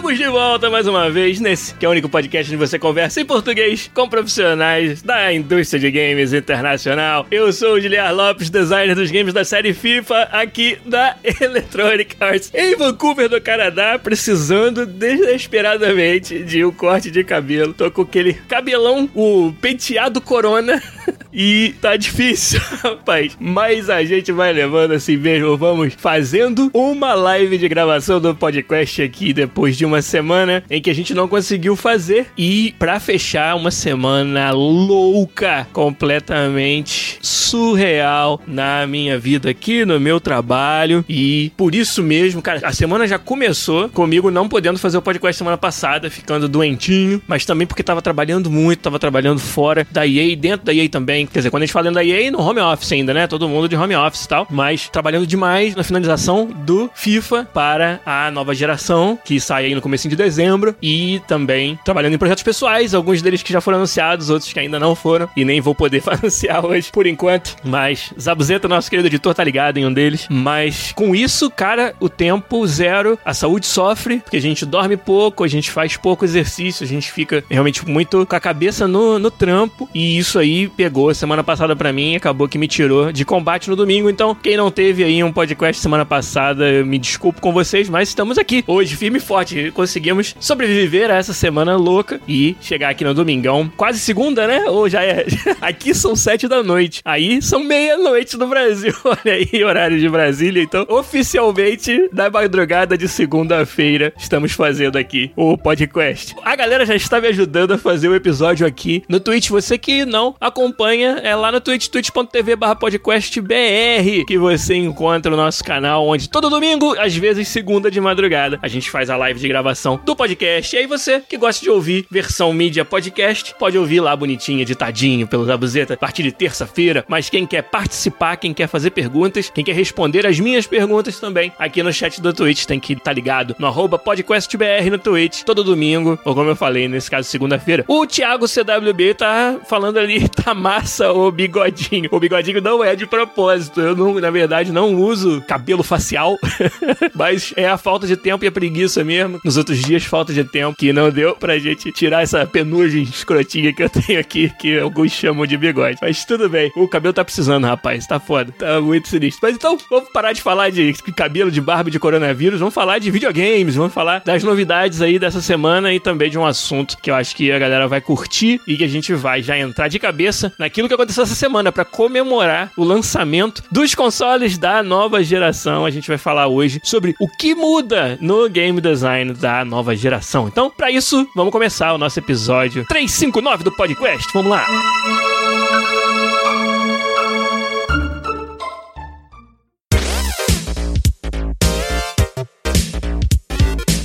Estamos de volta mais uma vez nesse que é o único podcast onde você conversa em português com profissionais da indústria de games internacional. Eu sou o Giliar Lopes, designer dos games da série FIFA, aqui da Electronic Arts, em Vancouver, do Canadá, precisando desesperadamente de um corte de cabelo. Tô com aquele cabelão, o penteado corona. E tá difícil, rapaz. Mas a gente vai levando assim mesmo. Vamos fazendo uma live de gravação do podcast aqui depois de uma semana em que a gente não conseguiu fazer. E para fechar, uma semana louca, completamente surreal na minha vida aqui, no meu trabalho. E por isso mesmo, cara, a semana já começou comigo não podendo fazer o podcast semana passada, ficando doentinho, mas também porque tava trabalhando muito, tava trabalhando fora da EA, dentro da EA também. Quer dizer, quando a gente fala da EA, no home office ainda, né? Todo mundo de home office e tal. Mas trabalhando demais na finalização do FIFA para a nova geração, que sai aí no começo de dezembro. E também trabalhando em projetos pessoais, alguns deles que já foram anunciados, outros que ainda não foram. E nem vou poder anunciar hoje, por enquanto. Mas Zabuzeta, nosso querido editor, tá ligado em um deles. Mas com isso, cara, o tempo zero, a saúde sofre, porque a gente dorme pouco, a gente faz pouco exercício, a gente fica realmente muito com a cabeça no, no trampo. E isso aí pegou semana passada para mim acabou que me tirou de combate no domingo. Então, quem não teve aí um podcast semana passada, eu me desculpo com vocês, mas estamos aqui hoje, firme e forte. Conseguimos sobreviver a essa semana louca e chegar aqui no domingão. Quase segunda, né? Ou já é. aqui são sete da noite. Aí são meia-noite no Brasil. Olha aí, horário de Brasília. Então, oficialmente, da madrugada de segunda-feira, estamos fazendo aqui o podcast. A galera já está me ajudando a fazer o episódio aqui no Twitch. Você que não acompanha é lá no Twitch, twitch.tv podcastbr, que você encontra o nosso canal, onde todo domingo, às vezes segunda de madrugada, a gente faz a live de gravação do podcast. E aí você que gosta de ouvir versão mídia podcast, pode ouvir lá bonitinho, editadinho pelo Zabuzeta, a partir de terça-feira. Mas quem quer participar, quem quer fazer perguntas, quem quer responder as minhas perguntas também, aqui no chat do Twitch, tem que estar tá ligado no arroba podcastbr no Twitch, todo domingo, ou como eu falei, nesse caso, segunda-feira. O Thiago CWB tá falando ali, tá massa o bigodinho. O bigodinho não é de propósito. Eu, não, na verdade, não uso cabelo facial. mas é a falta de tempo e a preguiça mesmo. Nos outros dias, falta de tempo que não deu pra gente tirar essa penugem escrotinha que eu tenho aqui, que alguns chamam de bigode. Mas tudo bem. O cabelo tá precisando, rapaz. Tá foda. Tá muito sinistro. Mas então, vamos parar de falar de cabelo, de barba, de coronavírus. Vamos falar de videogames. Vamos falar das novidades aí dessa semana e também de um assunto que eu acho que a galera vai curtir e que a gente vai já entrar de cabeça naquilo aquilo que aconteceu essa semana para comemorar o lançamento dos consoles da nova geração. A gente vai falar hoje sobre o que muda no game design da nova geração. Então, para isso, vamos começar o nosso episódio 359 do podcast. Vamos lá. Música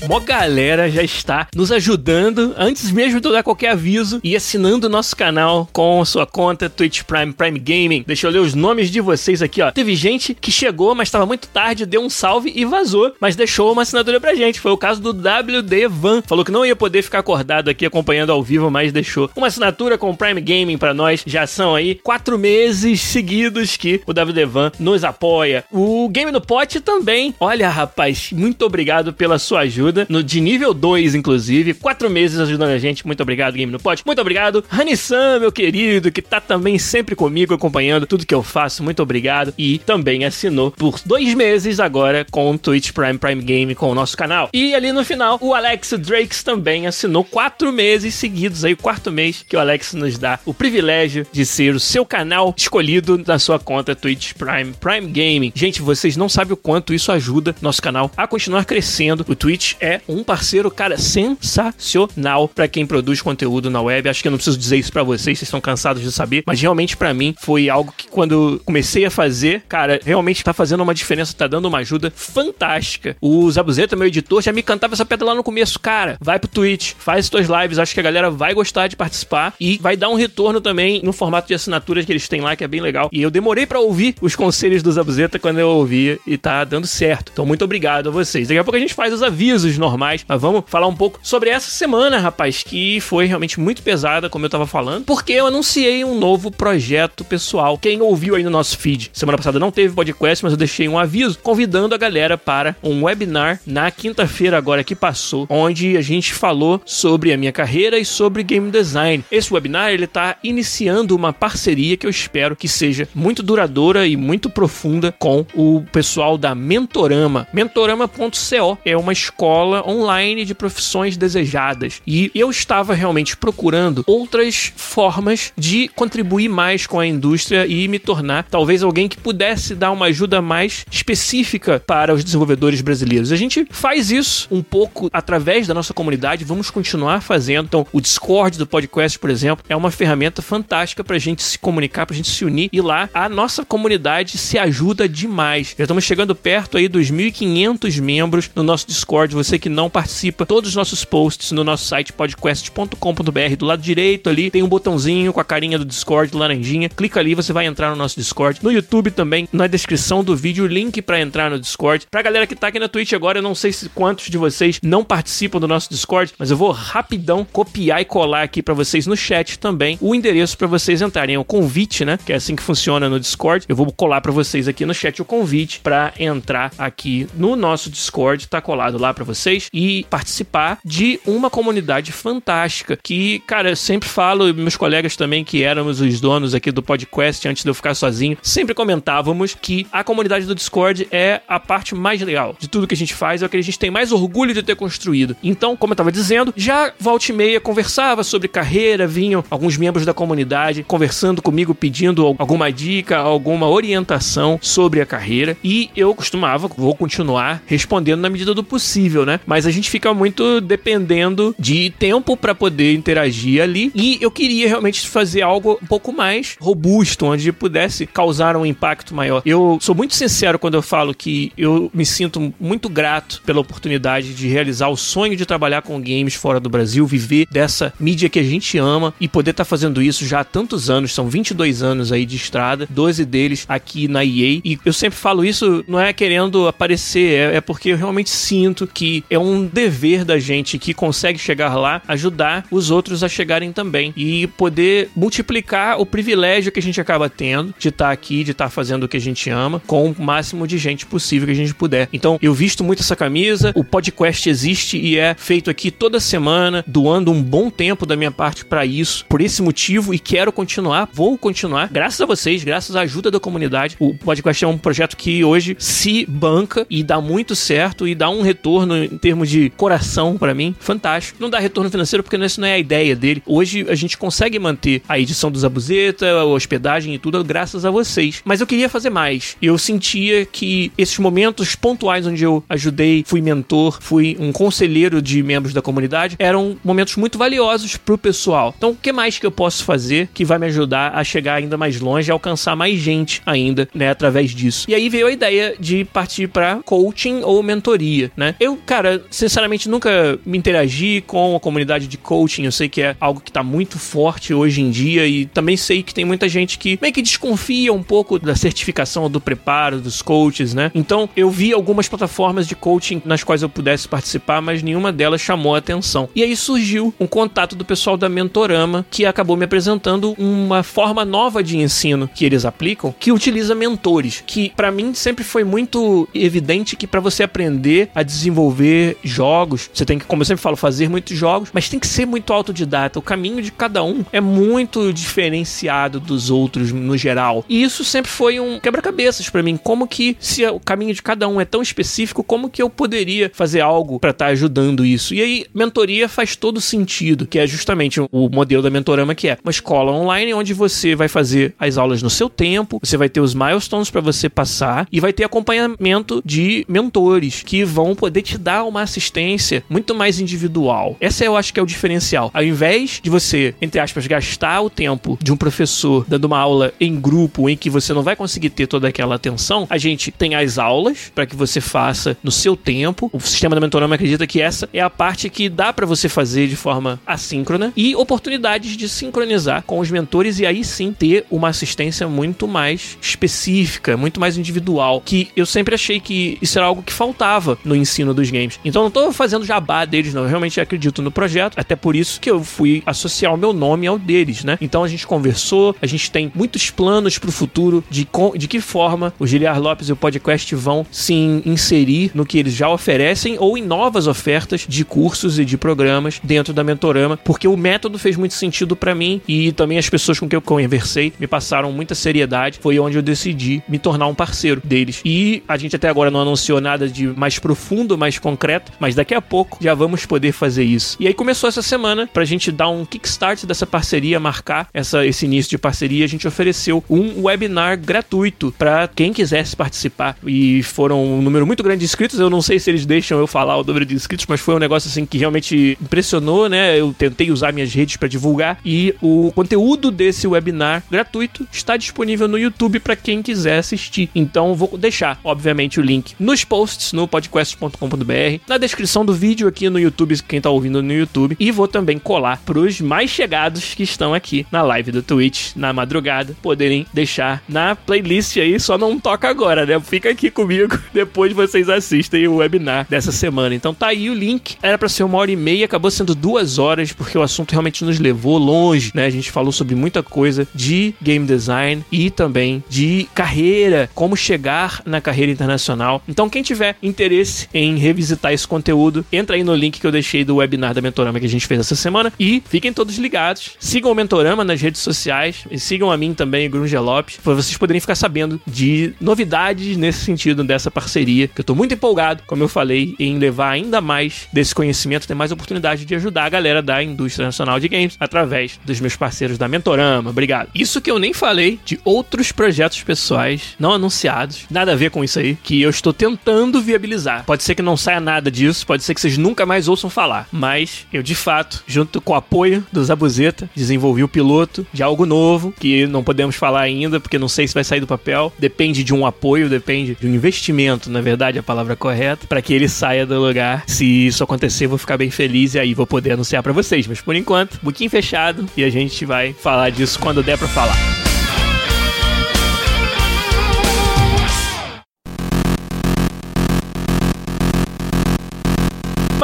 Mó galera já está nos ajudando antes mesmo de eu dar qualquer aviso e assinando o nosso canal com sua conta Twitch Prime Prime Gaming. Deixa eu ler os nomes de vocês aqui, ó. Teve gente que chegou, mas estava muito tarde, deu um salve e vazou, mas deixou uma assinatura pra gente. Foi o caso do WD Van. Falou que não ia poder ficar acordado aqui acompanhando ao vivo, mas deixou uma assinatura com o Prime Gaming para nós. Já são aí quatro meses seguidos que o WD Van nos apoia. O Game no Pote também. Olha, rapaz, muito obrigado pela sua ajuda ajuda, no, de nível 2, inclusive. Quatro meses ajudando a gente. Muito obrigado, Game no Pod. Muito obrigado, Hanisan, meu querido, que tá também sempre comigo, acompanhando tudo que eu faço. Muito obrigado. E também assinou por dois meses agora com o Twitch Prime Prime Game com o nosso canal. E ali no final, o Alex Drakes também assinou quatro meses seguidos aí, o quarto mês que o Alex nos dá o privilégio de ser o seu canal escolhido na sua conta Twitch Prime Prime Gaming. Gente, vocês não sabem o quanto isso ajuda nosso canal a continuar crescendo. O Twitch é um parceiro, cara, sensacional para quem produz conteúdo na web. Acho que eu não preciso dizer isso para vocês, vocês estão cansados de saber, mas realmente para mim foi algo que quando comecei a fazer, cara, realmente tá fazendo uma diferença, tá dando uma ajuda fantástica. O Zabuzeta, meu editor, já me cantava essa pedra lá no começo, cara, vai pro Twitch, faz suas lives, acho que a galera vai gostar de participar e vai dar um retorno também no formato de assinaturas que eles têm lá, que é bem legal. E eu demorei para ouvir os conselhos do Zabuzeta quando eu ouvia e tá dando certo. Então, muito obrigado a vocês. Daqui a pouco a gente faz os avisos normais, mas vamos falar um pouco sobre essa semana, rapaz, que foi realmente muito pesada, como eu tava falando, porque eu anunciei um novo projeto pessoal. Quem ouviu aí no nosso feed, semana passada não teve podcast, mas eu deixei um aviso convidando a galera para um webinar na quinta-feira agora que passou, onde a gente falou sobre a minha carreira e sobre game design. Esse webinar ele tá iniciando uma parceria que eu espero que seja muito duradoura e muito profunda com o pessoal da Mentorama. Mentorama.co é uma escola online de profissões desejadas e eu estava realmente procurando outras formas de contribuir mais com a indústria e me tornar talvez alguém que pudesse dar uma ajuda mais específica para os desenvolvedores brasileiros. A gente faz isso um pouco através da nossa comunidade, vamos continuar fazendo. Então, o Discord do podcast, por exemplo, é uma ferramenta fantástica para a gente se comunicar, para a gente se unir e lá a nossa comunidade se ajuda demais. Já estamos chegando perto aí dos 1.500 membros no nosso Discord. Você que não participa, todos os nossos posts no nosso site podcast.com.br. Do lado direito ali tem um botãozinho com a carinha do Discord, laranjinha. Clica ali, você vai entrar no nosso Discord. No YouTube também, na descrição do vídeo, o link para entrar no Discord. Pra galera que tá aqui na Twitch agora, eu não sei se quantos de vocês não participam do nosso Discord, mas eu vou rapidão copiar e colar aqui para vocês no chat também o endereço para vocês entrarem. É o convite, né? Que é assim que funciona no Discord. Eu vou colar para vocês aqui no chat o convite para entrar aqui no nosso Discord, tá colado lá para vocês e participar de uma comunidade fantástica que, cara, eu sempre falo, meus colegas também que éramos os donos aqui do podcast antes de eu ficar sozinho, sempre comentávamos que a comunidade do Discord é a parte mais legal de tudo que a gente faz, é o que a gente tem mais orgulho de ter construído. Então, como eu tava dizendo, já volta e meia conversava sobre carreira, vinham alguns membros da comunidade conversando comigo, pedindo alguma dica, alguma orientação sobre a carreira e eu costumava, vou continuar respondendo na medida do possível, né? Mas a gente fica muito dependendo de tempo para poder interagir ali e eu queria realmente fazer algo um pouco mais robusto, onde pudesse causar um impacto maior. Eu sou muito sincero quando eu falo que eu me sinto muito grato pela oportunidade de realizar o sonho de trabalhar com games fora do Brasil, viver dessa mídia que a gente ama e poder estar tá fazendo isso já há tantos anos, são 22 anos aí de estrada, 12 deles aqui na EA. E eu sempre falo isso, não é querendo aparecer, é, é porque eu realmente sinto que é um dever da gente que consegue chegar lá, ajudar os outros a chegarem também e poder multiplicar o privilégio que a gente acaba tendo de estar tá aqui, de estar tá fazendo o que a gente ama, com o máximo de gente possível que a gente puder. Então, eu visto muito essa camisa, o podcast existe e é feito aqui toda semana, doando um bom tempo da minha parte para isso, por esse motivo e quero continuar, vou continuar, graças a vocês, graças à ajuda da comunidade. O podcast é um projeto que hoje se banca e dá muito certo e dá um retorno em termos de coração para mim, fantástico. Não dá retorno financeiro porque essa não é a ideia dele. Hoje a gente consegue manter a edição do Zabuzeta, a hospedagem e tudo graças a vocês. Mas eu queria fazer mais. Eu sentia que esses momentos pontuais onde eu ajudei, fui mentor, fui um conselheiro de membros da comunidade, eram momentos muito valiosos pro pessoal. Então, o que mais que eu posso fazer que vai me ajudar a chegar ainda mais longe, a alcançar mais gente ainda, né, através disso? E aí veio a ideia de partir para coaching ou mentoria, né? Eu, cara, sinceramente nunca me interagi com a comunidade de coaching, eu sei que é algo que tá muito forte hoje em dia e também sei que tem muita gente que meio que desconfia um pouco da certificação, do preparo dos coaches, né? Então, eu vi algumas plataformas de coaching nas quais eu pudesse participar, mas nenhuma delas chamou a atenção. E aí surgiu um contato do pessoal da Mentorama que acabou me apresentando uma forma nova de ensino que eles aplicam, que utiliza mentores, que para mim sempre foi muito evidente que para você aprender a desenvolver jogos, você tem que, como eu sempre falo, fazer muitos jogos, mas tem que ser muito autodidata. O caminho de cada um é muito diferenciado dos outros no geral. E isso sempre foi um quebra-cabeças para mim, como que se o caminho de cada um é tão específico, como que eu poderia fazer algo para estar tá ajudando isso? E aí, mentoria faz todo sentido, que é justamente o modelo da Mentorama, que é uma escola online onde você vai fazer as aulas no seu tempo, você vai ter os milestones para você passar e vai ter acompanhamento de mentores que vão poder te dar uma assistência muito mais individual. Essa eu acho que é o diferencial. Ao invés de você, entre aspas, gastar o tempo de um professor dando uma aula em grupo em que você não vai conseguir ter toda aquela atenção, a gente tem as aulas para que você faça no seu tempo. O sistema da Mentorama acredita que essa é a parte que dá para você fazer de forma assíncrona e oportunidades de sincronizar com os mentores e aí sim ter uma assistência muito mais específica, muito mais individual, que eu sempre achei que isso era algo que faltava no ensino dos games. Então não tô fazendo jabá deles, não. Eu realmente acredito no projeto, até por isso que eu fui associar o meu nome ao deles, né? Então a gente conversou, a gente tem muitos planos pro futuro de, de que forma o Giliar Lopes e o podcast vão se inserir no que eles já oferecem ou em novas ofertas de cursos e de programas dentro da Mentorama, porque o método fez muito sentido para mim e também as pessoas com quem eu conversei me passaram muita seriedade. Foi onde eu decidi me tornar um parceiro deles. E a gente até agora não anunciou nada de mais profundo, mais concreto, mas daqui a pouco já vamos poder fazer isso. E aí começou essa semana pra gente dar um kickstart dessa parceria, marcar essa, esse início de parceria, a gente ofereceu um webinar gratuito para quem quisesse participar. E foram um número muito grande de inscritos. Eu não sei se eles deixam eu falar o número de inscritos, mas foi um negócio assim que realmente impressionou, né? Eu tentei usar minhas redes para divulgar e o conteúdo desse webinar gratuito está disponível no YouTube para quem quiser assistir. Então vou deixar, obviamente, o link nos posts no podcast.com.br, na descrição do vídeo aqui no YouTube, quem tá ouvindo no YouTube, e vou também colar pros mais chegados que estão aqui na live do Twitch na madrugada, poderem deixar na playlist aí, só não toca agora, né? Fica aqui comigo, depois vocês assistem o webinar dessa semana. Então tá aí o link, era para ser uma hora e meia, acabou sendo duas horas, porque o assunto realmente nos levou longe, né? A gente falou sobre muita coisa de game design e também de carreira, como chegar na carreira internacional. Então, quem tiver interesse em revisitar esse conteúdo, entra aí no link que eu deixei do webinar da Mentorama que a gente fez essa semana e fiquem todos ligados. Sigam o Mentorama nas redes sociais e sigam a mim também, Grunge Lopes, para vocês poderem ficar sabendo de novidades nesse sentido dessa parceria, que eu tô muito empolgado, como eu falei, em levar ainda mais desse conhecimento, ter mais oportunidade de ajudar a galera da indústria nacional de games através dos meus parceiros da Mentorama. Obrigado. Isso que eu nem falei de outros projetos pessoais não anunciados, nada a ver com isso aí, que eu estou tentando viabilizar. Pode ser que não saia nada disso, pode ser que vocês nunca mais ouçam falar, mas eu de fato, junto com o apoio do Zabuzeta, desenvolvi o piloto de algo novo que não podemos falar ainda porque não sei se vai sair do papel. Depende de um apoio, depende de um investimento, na verdade, a palavra correta, para que ele saia do lugar. Se isso acontecer, vou ficar bem feliz e aí vou poder anunciar para vocês. Mas por enquanto, buquinho fechado e a gente vai falar disso quando der para falar.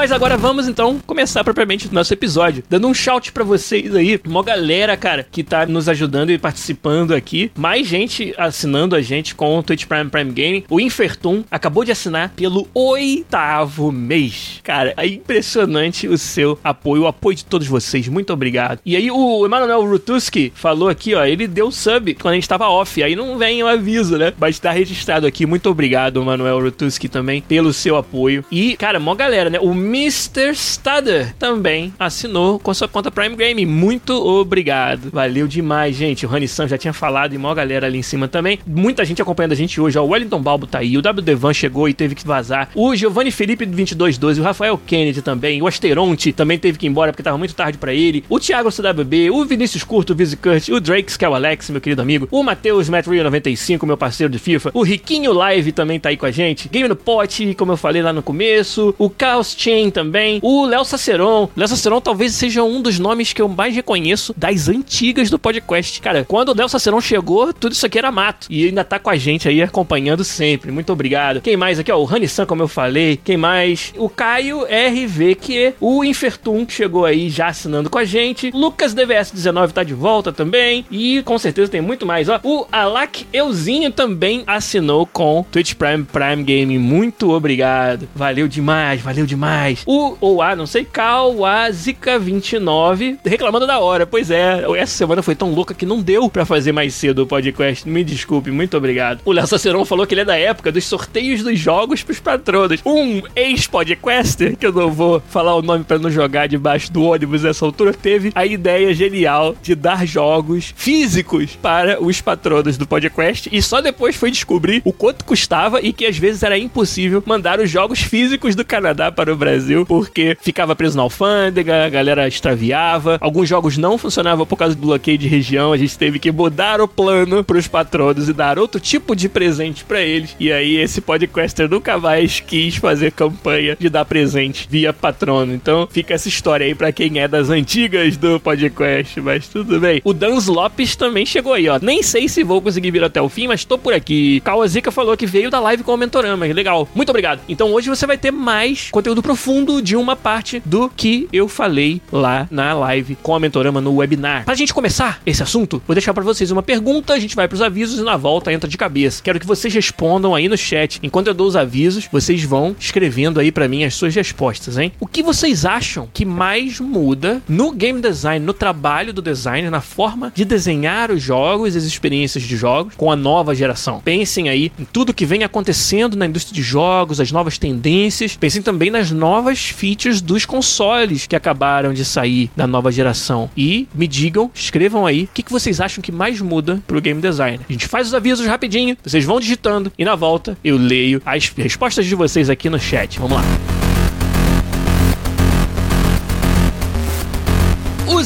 Mas agora vamos então começar propriamente o nosso episódio. Dando um shout para vocês aí, uma galera, cara, que tá nos ajudando e participando aqui. Mais gente assinando a gente com o Twitch Prime Prime Game. O Infertum acabou de assinar pelo oitavo mês. Cara, é impressionante o seu apoio, o apoio de todos vocês. Muito obrigado. E aí o Emanuel Rutuski falou aqui, ó, ele deu sub quando a gente tava off. Aí não vem o aviso, né? Mas tá registrado aqui. Muito obrigado, Emanuel Rutuski, também, pelo seu apoio. E, cara, mó galera, né? O Mr. Stader também assinou com sua conta Prime Game. Muito obrigado. Valeu demais, gente. O Rani Sam já tinha falado e mó galera ali em cima também. Muita gente acompanhando a gente hoje. O Wellington Balbo tá aí. O W Devan chegou e teve que vazar. O Giovanni Felipe do 2212. O Rafael Kennedy também. O Asteronte também teve que ir embora porque tava muito tarde para ele. O Thiago CWB. O Vinícius Curto, o Kurt. O Drakes, que é o Alex, meu querido amigo. O Matheus Metrio 95, meu parceiro de FIFA. O Riquinho Live também tá aí com a gente. Game no Pote, como eu falei lá no começo. O Chaos Chain também. O Léo Saceron. Léo Saceron talvez seja um dos nomes que eu mais reconheço das antigas do podcast. Cara, quando o Léo Saceron chegou, tudo isso aqui era mato. E ainda tá com a gente aí acompanhando sempre. Muito obrigado. Quem mais aqui, ó? O Rani San, como eu falei. Quem mais? O Caio RV, que é o Infertum, que chegou aí já assinando com a gente. Lucas DVS19 tá de volta também. E com certeza tem muito mais, ó. O Alak Euzinho também assinou com Twitch Prime Prime Game. Muito obrigado. Valeu demais, valeu demais O ou a, não sei, Kawazika29 reclamando da hora. Pois é, essa semana foi tão louca que não deu para fazer mais cedo o podcast. Me desculpe, muito obrigado. O Léo Saceron falou que ele é da época dos sorteios dos jogos pros patronos. Um ex-podcaster, que eu não vou falar o nome para não jogar debaixo do ônibus nessa altura, teve a ideia genial de dar jogos físicos para os patronos do podcast e só depois foi descobrir o quanto custava e que às vezes era impossível mandar os jogos físicos do Canadá para o Brasil porque ficava preso na alfândega, a galera extraviava, alguns jogos não funcionavam por causa do bloqueio de região, a gente teve que mudar o plano para os patronos e dar outro tipo de presente para eles. E aí esse podcaster nunca mais quis fazer campanha de dar presente via patrono. Então fica essa história aí para quem é das antigas do podcast, mas tudo bem. O Dans Lopes também chegou aí, ó. Nem sei se vou conseguir vir até o fim, mas tô por aqui. Kawazika falou que veio da live com o Mentorama. Legal. Muito obrigado. Então hoje você vai ter mais conteúdo profundo de uma parte do que eu falei lá na live com a Mentorama no webinar. Pra gente começar esse assunto, vou deixar para vocês uma pergunta, a gente vai pros avisos e na volta entra de cabeça. Quero que vocês respondam aí no chat. Enquanto eu dou os avisos, vocês vão escrevendo aí para mim as suas respostas, hein? O que vocês acham que mais muda no game design, no trabalho do designer, na forma de desenhar os jogos, as experiências de jogos com a nova geração? Pensem aí em tudo que vem acontecendo na indústria de jogos, as novas tendências. Pensem também nas novas features dos consoles que acabaram de sair da nova geração. E me digam, escrevam aí, o que, que vocês acham que mais muda pro game design. A gente faz os avisos rapidinho, vocês vão digitando e na volta eu leio as respostas de vocês aqui no chat. Vamos lá.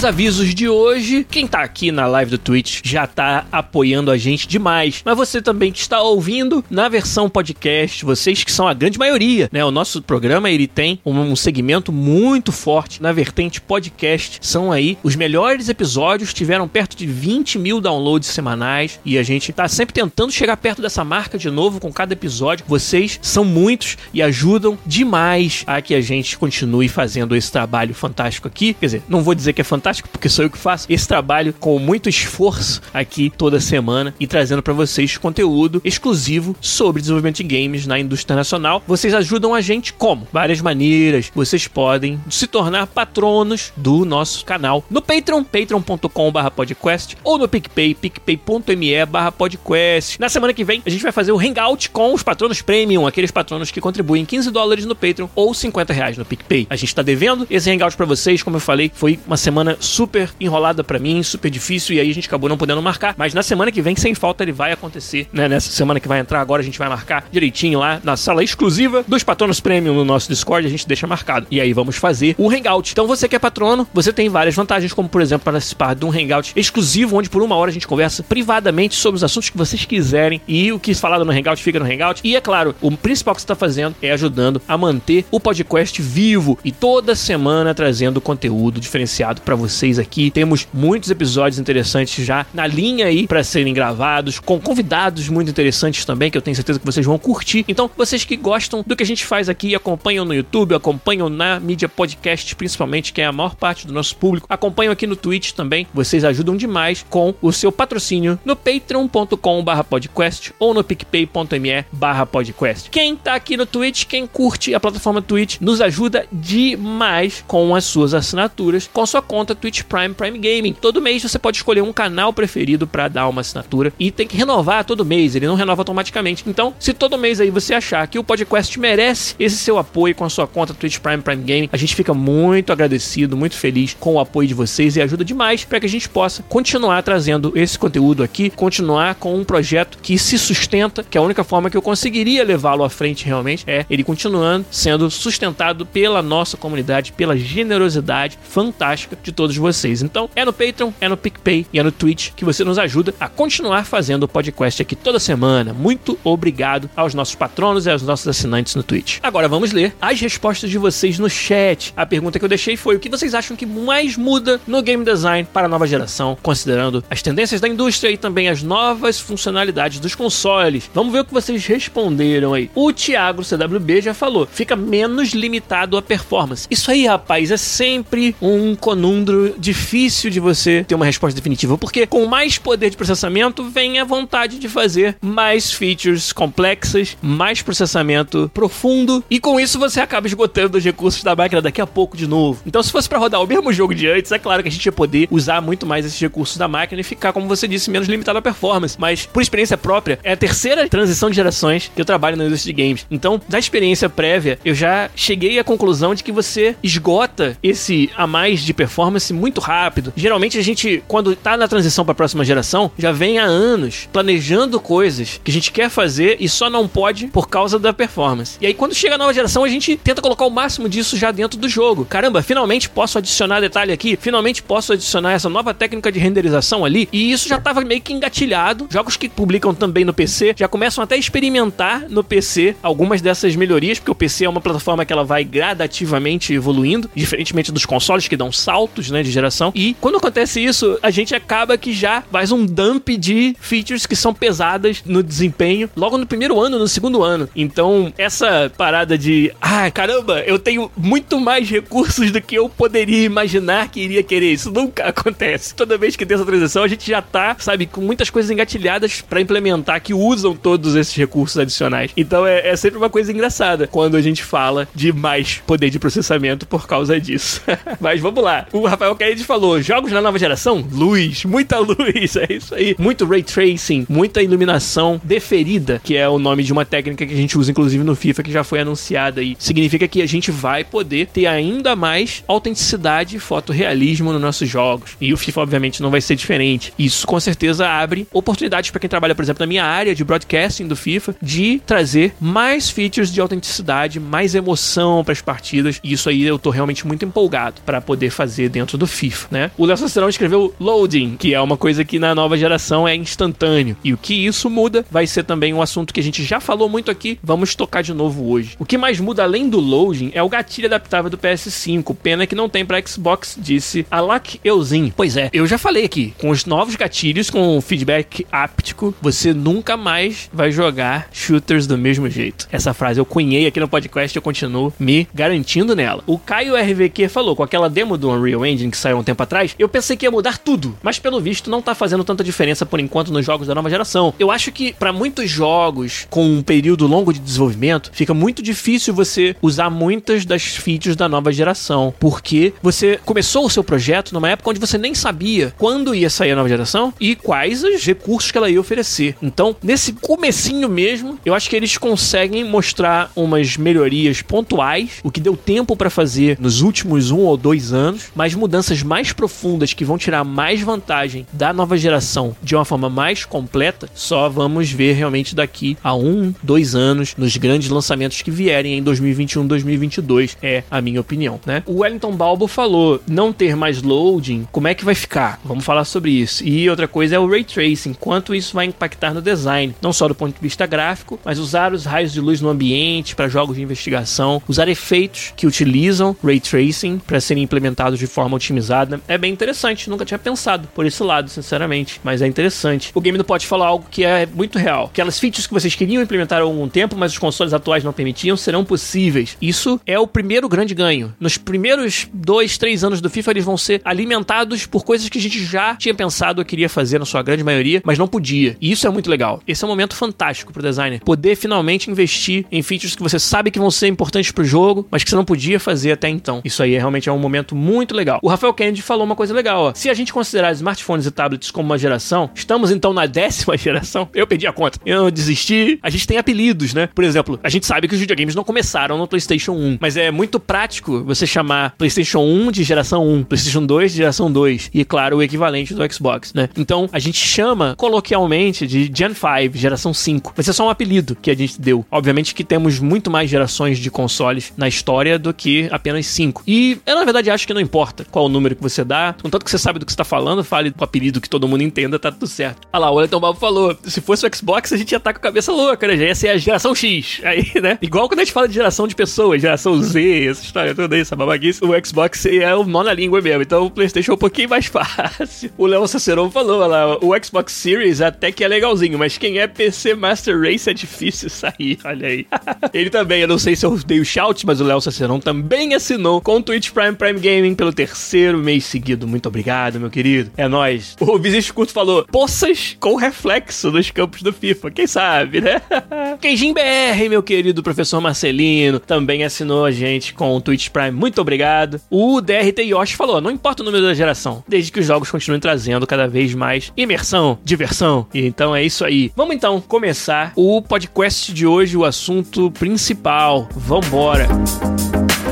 Os avisos de hoje, quem tá aqui na live do Twitch já tá apoiando a gente demais. Mas você também que está ouvindo na versão podcast, vocês que são a grande maioria, né? O nosso programa ele tem um segmento muito forte na vertente podcast. São aí os melhores episódios, tiveram perto de 20 mil downloads semanais e a gente tá sempre tentando chegar perto dessa marca de novo com cada episódio. Vocês são muitos e ajudam demais a que a gente continue fazendo esse trabalho fantástico aqui. Quer dizer, não vou dizer que é fantástico fantástico, porque sou eu que faço esse trabalho com muito esforço aqui toda semana e trazendo para vocês conteúdo exclusivo sobre desenvolvimento de games na indústria nacional. Vocês ajudam a gente como? Várias maneiras. Vocês podem se tornar patronos do nosso canal no Patreon, patreon.com/podcast ou no PicPay, picpay.me/podcast. Na semana que vem a gente vai fazer o hangout com os patronos premium, aqueles patronos que contribuem 15 dólares no Patreon ou 50 reais no PicPay. A gente está devendo esse hangout para vocês, como eu falei, foi uma semana super enrolada para mim, super difícil, e aí a gente acabou não podendo marcar. Mas na semana que vem, sem falta, ele vai acontecer, né? Nessa semana que vai entrar agora, a gente vai marcar direitinho lá na sala exclusiva dos patronos premium no nosso Discord, a gente deixa marcado. E aí vamos fazer o Hangout. Então você que é patrono, você tem várias vantagens, como por exemplo, participar de um Hangout exclusivo, onde por uma hora a gente conversa privadamente sobre os assuntos que vocês quiserem e o que é falado no Hangout fica no Hangout. E é claro, o principal que você está fazendo é ajudando a manter o podcast vivo e toda semana trazendo conteúdo diferenciado para vocês aqui. Temos muitos episódios interessantes já na linha aí para serem gravados, com convidados muito interessantes também, que eu tenho certeza que vocês vão curtir. Então, vocês que gostam do que a gente faz aqui, acompanham no YouTube, acompanham na mídia podcast, principalmente, que é a maior parte do nosso público, acompanham aqui no Twitch também. Vocês ajudam demais com o seu patrocínio no patreon.com/podcast ou no picpay.me/podcast. Quem tá aqui no Twitch, quem curte a plataforma Twitch, nos ajuda demais com as suas assinaturas, com sua conta Twitch Prime Prime Gaming. Todo mês você pode escolher um canal preferido para dar uma assinatura e tem que renovar todo mês, ele não renova automaticamente. Então, se todo mês aí você achar que o podcast merece esse seu apoio com a sua conta Twitch Prime Prime Gaming, a gente fica muito agradecido, muito feliz com o apoio de vocês e ajuda demais para que a gente possa continuar trazendo esse conteúdo aqui, continuar com um projeto que se sustenta, que a única forma que eu conseguiria levá-lo à frente realmente é ele continuando sendo sustentado pela nossa comunidade, pela generosidade fantástica de todos vocês. Então, é no Patreon, é no PicPay e é no Twitch que você nos ajuda a continuar fazendo o podcast aqui toda semana. Muito obrigado aos nossos patronos e aos nossos assinantes no Twitch. Agora vamos ler as respostas de vocês no chat. A pergunta que eu deixei foi: o que vocês acham que mais muda no game design para a nova geração, considerando as tendências da indústria e também as novas funcionalidades dos consoles? Vamos ver o que vocês responderam aí. O Thiago CWB já falou: fica menos limitado a performance. Isso aí, rapaz, é sempre um conundro cilindro difícil de você ter uma resposta definitiva, porque com mais poder de processamento vem a vontade de fazer mais features complexas, mais processamento profundo, e com isso você acaba esgotando os recursos da máquina daqui a pouco de novo. Então, se fosse para rodar o mesmo jogo de antes, é claro que a gente ia poder usar muito mais esses recursos da máquina e ficar, como você disse, menos limitado à performance. Mas, por experiência própria, é a terceira transição de gerações que eu trabalho na indústria de games. Então, da experiência prévia, eu já cheguei à conclusão de que você esgota esse a mais de performance muito rápido. Geralmente a gente, quando tá na transição para a próxima geração, já vem há anos planejando coisas que a gente quer fazer e só não pode por causa da performance. E aí quando chega a nova geração, a gente tenta colocar o máximo disso já dentro do jogo. Caramba, finalmente posso adicionar detalhe aqui, finalmente posso adicionar essa nova técnica de renderização ali. E isso já estava meio que engatilhado. Jogos que publicam também no PC já começam até a experimentar no PC algumas dessas melhorias, porque o PC é uma plataforma que ela vai gradativamente evoluindo, diferentemente dos consoles que dão saltos, né, de geração. E quando acontece isso, a gente acaba que já faz um dump de features que são pesadas no desempenho logo no primeiro ano, no segundo ano. Então, essa parada de, ah, caramba, eu tenho muito mais recursos do que eu poderia imaginar que iria querer. Isso nunca acontece. Toda vez que tem essa transição, a gente já tá, sabe, com muitas coisas engatilhadas para implementar que usam todos esses recursos adicionais. Então, é, é sempre uma coisa engraçada quando a gente fala de mais poder de processamento por causa disso. Mas vamos lá. O Rafael Kennedy falou: jogos na nova geração? Luz, muita luz, é isso aí. Muito ray tracing, muita iluminação deferida, que é o nome de uma técnica que a gente usa inclusive no FIFA que já foi anunciada aí. Significa que a gente vai poder ter ainda mais autenticidade e fotorrealismo nos nossos jogos. E o FIFA obviamente não vai ser diferente. Isso com certeza abre oportunidades para quem trabalha, por exemplo, na minha área de broadcasting do FIFA, de trazer mais features de autenticidade, mais emoção para as partidas. E isso aí eu tô realmente muito empolgado para poder fazer dentro do FIFA, né? O Léo Sacerão escreveu loading, que é uma coisa que na nova geração é instantâneo. E o que isso muda vai ser também um assunto que a gente já falou muito aqui, vamos tocar de novo hoje. O que mais muda além do loading é o gatilho adaptável do PS5. Pena que não tem para Xbox, disse Alak Euzin. Pois é, eu já falei aqui, com os novos gatilhos com feedback áptico, você nunca mais vai jogar shooters do mesmo jeito. Essa frase eu cunhei aqui no podcast e eu continuo me garantindo nela. O Caio RVQ falou com aquela demo do Unreal Engine que saiu um tempo atrás, eu pensei que ia mudar tudo, mas pelo visto não tá fazendo tanta diferença por enquanto nos jogos da nova geração. Eu acho que para muitos jogos com um período longo de desenvolvimento, fica muito difícil você usar muitas das features da nova geração, porque você começou o seu projeto numa época onde você nem sabia quando ia sair a nova geração e quais os recursos que ela ia oferecer. Então, nesse comecinho mesmo, eu acho que eles conseguem mostrar umas melhorias pontuais, o que deu tempo para fazer nos últimos um ou dois anos, mas mudanças mais profundas que vão tirar mais vantagem da nova geração de uma forma mais completa, só vamos ver realmente daqui a um, dois anos nos grandes lançamentos que vierem em 2021, 2022, é a minha opinião, né? O Wellington Balbo falou não ter mais loading, como é que vai ficar? Vamos falar sobre isso. E outra coisa é o ray tracing, quanto isso vai impactar no design, não só do ponto de vista gráfico, mas usar os raios de luz no ambiente para jogos de investigação, usar efeitos que utilizam ray tracing para serem implementados de forma otimizada. É bem interessante, nunca tinha pensado por esse lado, sinceramente, mas é interessante. O game não pode falar algo que é muito real. Aquelas features que vocês queriam implementar há algum tempo, mas os consoles atuais não permitiam, serão possíveis. Isso é o primeiro grande ganho. Nos primeiros dois, três anos do FIFA, eles vão ser alimentados por coisas que a gente já tinha pensado ou queria fazer na sua grande maioria, mas não podia. E isso é muito legal. Esse é um momento fantástico pro designer. Poder finalmente investir em features que você sabe que vão ser importantes pro jogo, mas que você não podia fazer até então. Isso aí é, realmente é um momento muito legal. O Rafael Kennedy falou uma coisa legal, ó. Se a gente considerar smartphones e tablets como uma geração, estamos então na décima geração. Eu perdi a conta. Eu desisti. A gente tem apelidos, né? Por exemplo, a gente sabe que os videogames não começaram no PlayStation 1, mas é muito prático você chamar PlayStation 1 de geração 1, PlayStation 2 de geração 2 e, claro, o equivalente do Xbox, né? Então, a gente chama coloquialmente de Gen 5, geração 5. Mas é só um apelido que a gente deu. Obviamente que temos muito mais gerações de consoles na história do que apenas 5. E eu, na verdade, acho que não importa qual o número que você dá, contanto que você sabe do que você tá falando, fale com o apelido que todo mundo entenda, tá tudo certo. Olha lá, o Wellington Balbo falou: se fosse o Xbox, a gente ia estar tá com a cabeça louca, né? Já ia ser a geração X. Aí, né? Igual quando a gente fala de geração de pessoas, geração Z, essa história toda essa babaguice, o Xbox é o nó na língua mesmo. Então o PlayStation é um pouquinho mais fácil. O Léo Saceron falou: lá, o Xbox Series até que é legalzinho, mas quem é PC Master Race é difícil sair. Olha aí. Ele também, eu não sei se eu dei o shout, mas o Léo Saceron também assinou com o Twitch Prime Prime Gaming pelo terceiro terceiro mês seguido. Muito obrigado, meu querido. É nóis. O Visite Curto falou: poças com reflexo nos campos do FIFA. Quem sabe, né? Keijin BR, meu querido professor Marcelino, também assinou a gente com o Twitch Prime. Muito obrigado. O DRT Yoshi falou: não importa o número da geração, desde que os jogos continuem trazendo cada vez mais imersão, diversão. E então é isso aí. Vamos então começar o podcast de hoje, o assunto principal. Vambora! Música